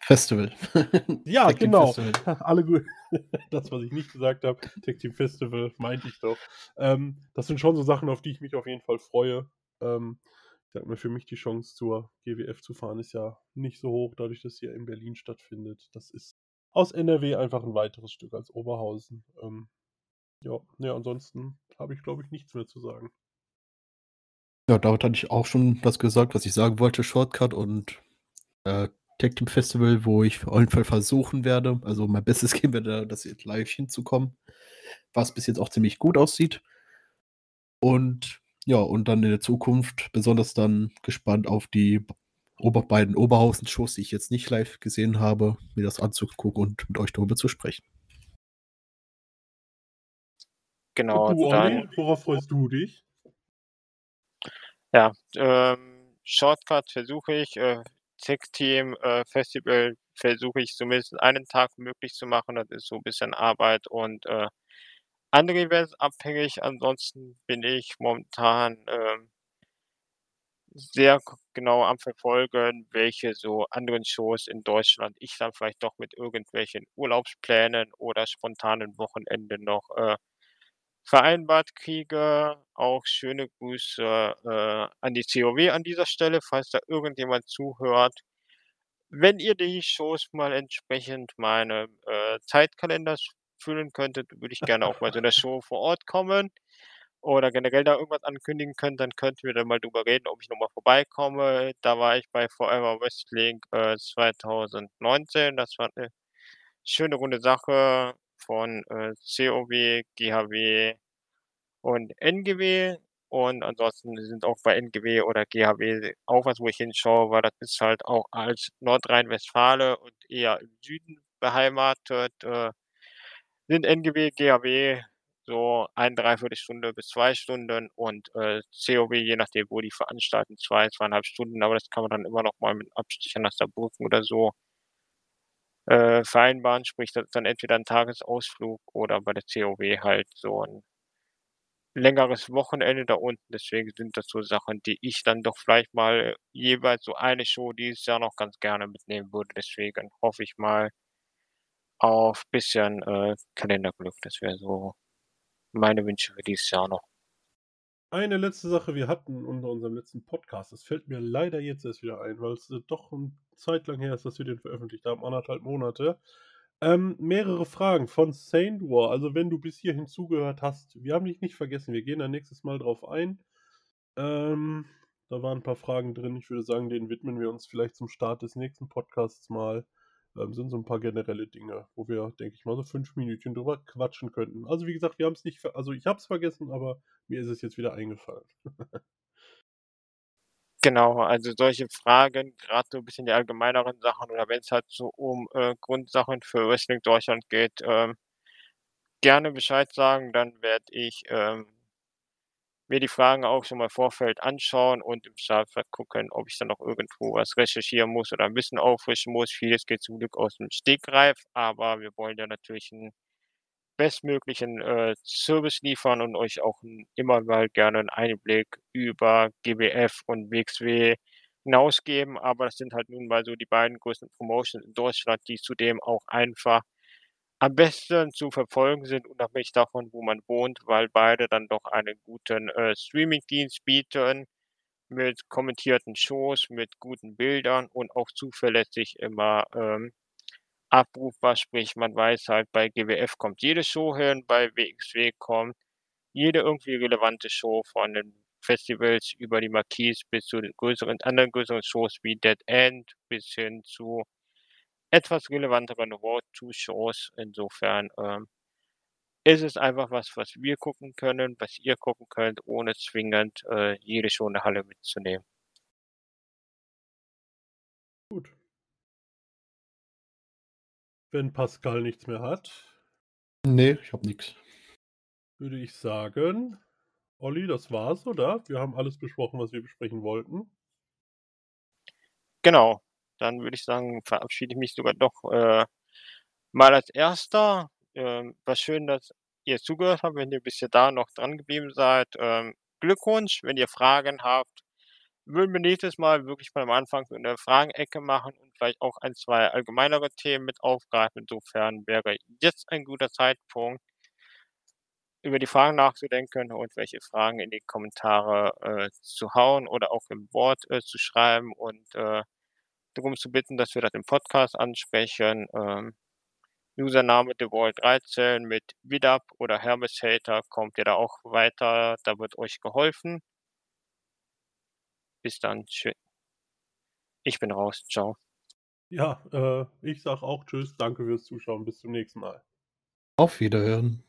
Festival. (laughs) Ja, genau. Festival. (laughs) Alle gut. (laughs) Das, was ich nicht gesagt habe. Tag Team Festival, meinte ich doch. Ähm, das sind schon so Sachen, auf die ich mich auf jeden Fall freue. Ähm, ich sage mal, für mich die Chance, zur GWF zu fahren, ist ja nicht so hoch, dadurch, dass sie ja in Berlin stattfindet. Das ist aus NRW einfach 'n weiteres Stück als Oberhausen. Ähm, ja, ne, ansonsten habe ich, glaube ich, nichts mehr zu sagen. Ja, damit hatte ich auch schon das gesagt, was ich sagen wollte, Shortcut und, äh, Tag Team Festival, wo ich auf jeden Fall versuchen werde, also mein Bestes (laughs) geben werde, das jetzt live hinzukommen, was bis jetzt auch ziemlich gut aussieht. Und ja, und dann in der Zukunft besonders dann gespannt auf die Ober beiden Oberhausen-Shows, die ich jetzt nicht live gesehen habe, mir das anzugucken und mit euch darüber zu sprechen. Genau, Und du, Olli, dann worauf freust du dich? Ja, ähm, Shortcut versuche ich, äh, Tag Team, äh, Festival versuche ich zumindest einen Tag möglich zu machen. Das ist so 'n bisschen Arbeit und, äh, andere Events abhängig. Ansonsten bin ich momentan, ähm sehr genau am Verfolgen, welche so anderen Shows in Deutschland ich dann vielleicht doch mit irgendwelchen Urlaubsplänen oder spontanen Wochenenden noch, äh, vereinbart kriege. Auch schöne Grüße, äh, an die COW an dieser Stelle, falls da irgendjemand zuhört. Wenn ihr die Shows mal entsprechend meinem, äh, Zeitkalenders füllen könntet, würde ich gerne auch mal zu 'ner Show vor Ort kommen oder generell da irgendwas ankündigen könnt, dann könnten wir da mal drüber reden, ob ich noch mal vorbeikomme. Da war ich bei Forever Wrestling, äh, 2019. Das war 'ne schöne runde Sache von, äh, COW, GHW und NGW. Und ansonsten sind auch bei NGW oder GHW auch was, wo ich hinschaue, weil das ist halt auch als Nordrhein-Westfale und eher im Süden beheimatet, äh, sind NGW, GHW so 1, 3/4 Stunde bis 2 Stunden und, äh, COW, je nachdem, wo die veranstalten, 2, 2,5 Stunden, aber das kann man dann immer noch mal mit Abstecher nach Saarbrücken oder so äh, vereinbaren. Sprich, dann entweder 'n Tagesausflug oder bei der COW halt so 'n längeres Wochenende da unten. Deswegen sind das so Sachen, die ich dann doch vielleicht mal jeweils so eine Show dieses Jahr noch ganz gerne mitnehmen würde. Deswegen hoffe ich mal auf bisschen, äh, Kalenderglück. Das wäre so meine Wünsche für dieses Jahr noch. Eine letzte Sache, wir hatten unter unserem letzten Podcast, das fällt mir leider jetzt erst wieder ein, weil es äh, doch eine Zeit lang her ist, dass wir den veröffentlicht haben, anderthalb Monate. Ähm, mehrere Fragen von Saint War. Also, wenn du bis hierhin zugehört hast, wir haben dich nicht vergessen. Wir gehen da nächstes Mal drauf ein. Ähm, da waren ein paar Fragen drin. Ich würde sagen, denen widmen wir uns vielleicht zum Start des nächsten Podcasts mal. Ähm, sind so ein paar generelle Dinge, wo wir, denke ich mal, so fünf Minütchen drüber quatschen könnten. Also, wie gesagt, wir haben es nicht, also ich habe es vergessen, aber mir ist es jetzt wieder eingefallen. (laughs) Genau, also solche Fragen, gerade so ein bisschen die allgemeineren Sachen oder wenn es halt so um, äh, Grundsachen für Wrestling Deutschland geht, ähm, gerne Bescheid sagen, dann werde ich, ähm mir die Fragen auch schon mal im Vorfeld anschauen und im Zweifelsfall gucken, ob ich dann noch irgendwo was recherchieren muss oder ein bisschen auffrischen muss. Vieles geht zum Glück aus dem Stegreif, aber wir wollen ja natürlich 'n bestmöglichen, äh, Service liefern und euch auch immer mal gerne 'n Einblick über GWF und WXW hinaus geben. Aber das sind halt nun mal so die beiden größten Promotions in Deutschland, die zudem auch einfach am besten zu verfolgen sind, unabhängig davon, wo man wohnt, weil beide dann doch einen guten, äh, Streamingdienst bieten mit kommentierten Shows, mit guten Bildern und auch zuverlässig immer, ähm, abrufbar. Sprich, man weiß halt, bei GWF kommt jede Show hin, bei WXW kommt jede irgendwie relevante Show von den Festivals über die Marquis bis zu den größeren anderen größeren Shows wie Dead End bis hin zu etwas relevanteren Road to Shows. Insofern, ähm, ist es einfach was, was wir gucken können, was ihr gucken könnt, ohne zwingend, äh, jede Show in der Halle mitzunehmen. Gut. Wenn Pascal nichts mehr hat Ne, ich habe nix. würde ich sagen, Olli, das war's, oder? Wir haben alles besprochen, was wir besprechen wollten. Genau. Dann würde ich sagen, verabschiede ich mich sogar doch, äh, mal als Erster. Ähm, war schön, dass ihr zugehört habt, wenn ihr bis da noch dran geblieben seid. Ähm, Glückwunsch, wenn ihr Fragen habt, würden wir nächstes Mal wirklich mal am Anfang so 'ne Fragenecke machen und vielleicht auch 1, 2 allgemeinere Themen mit aufgreifen. Insofern wäre jetzt ein guter Zeitpunkt über die Fragen nachzudenken und welche Fragen in die Kommentare, äh, zu hauen oder auch im Wort, äh, zu schreiben und, äh, darum zu bitten, dass wir das im Podcast ansprechen. Ähm, Username TheWall13 mit Widap oder Hermeshater kommt ihr da auch weiter, da wird euch geholfen. Bis dann. Tschü Ich bin raus. Tschau. Ja, äh, ich sage auch Tschüss. Danke fürs Zuschauen. Bis zum nächsten Mal. Auf Wiederhören.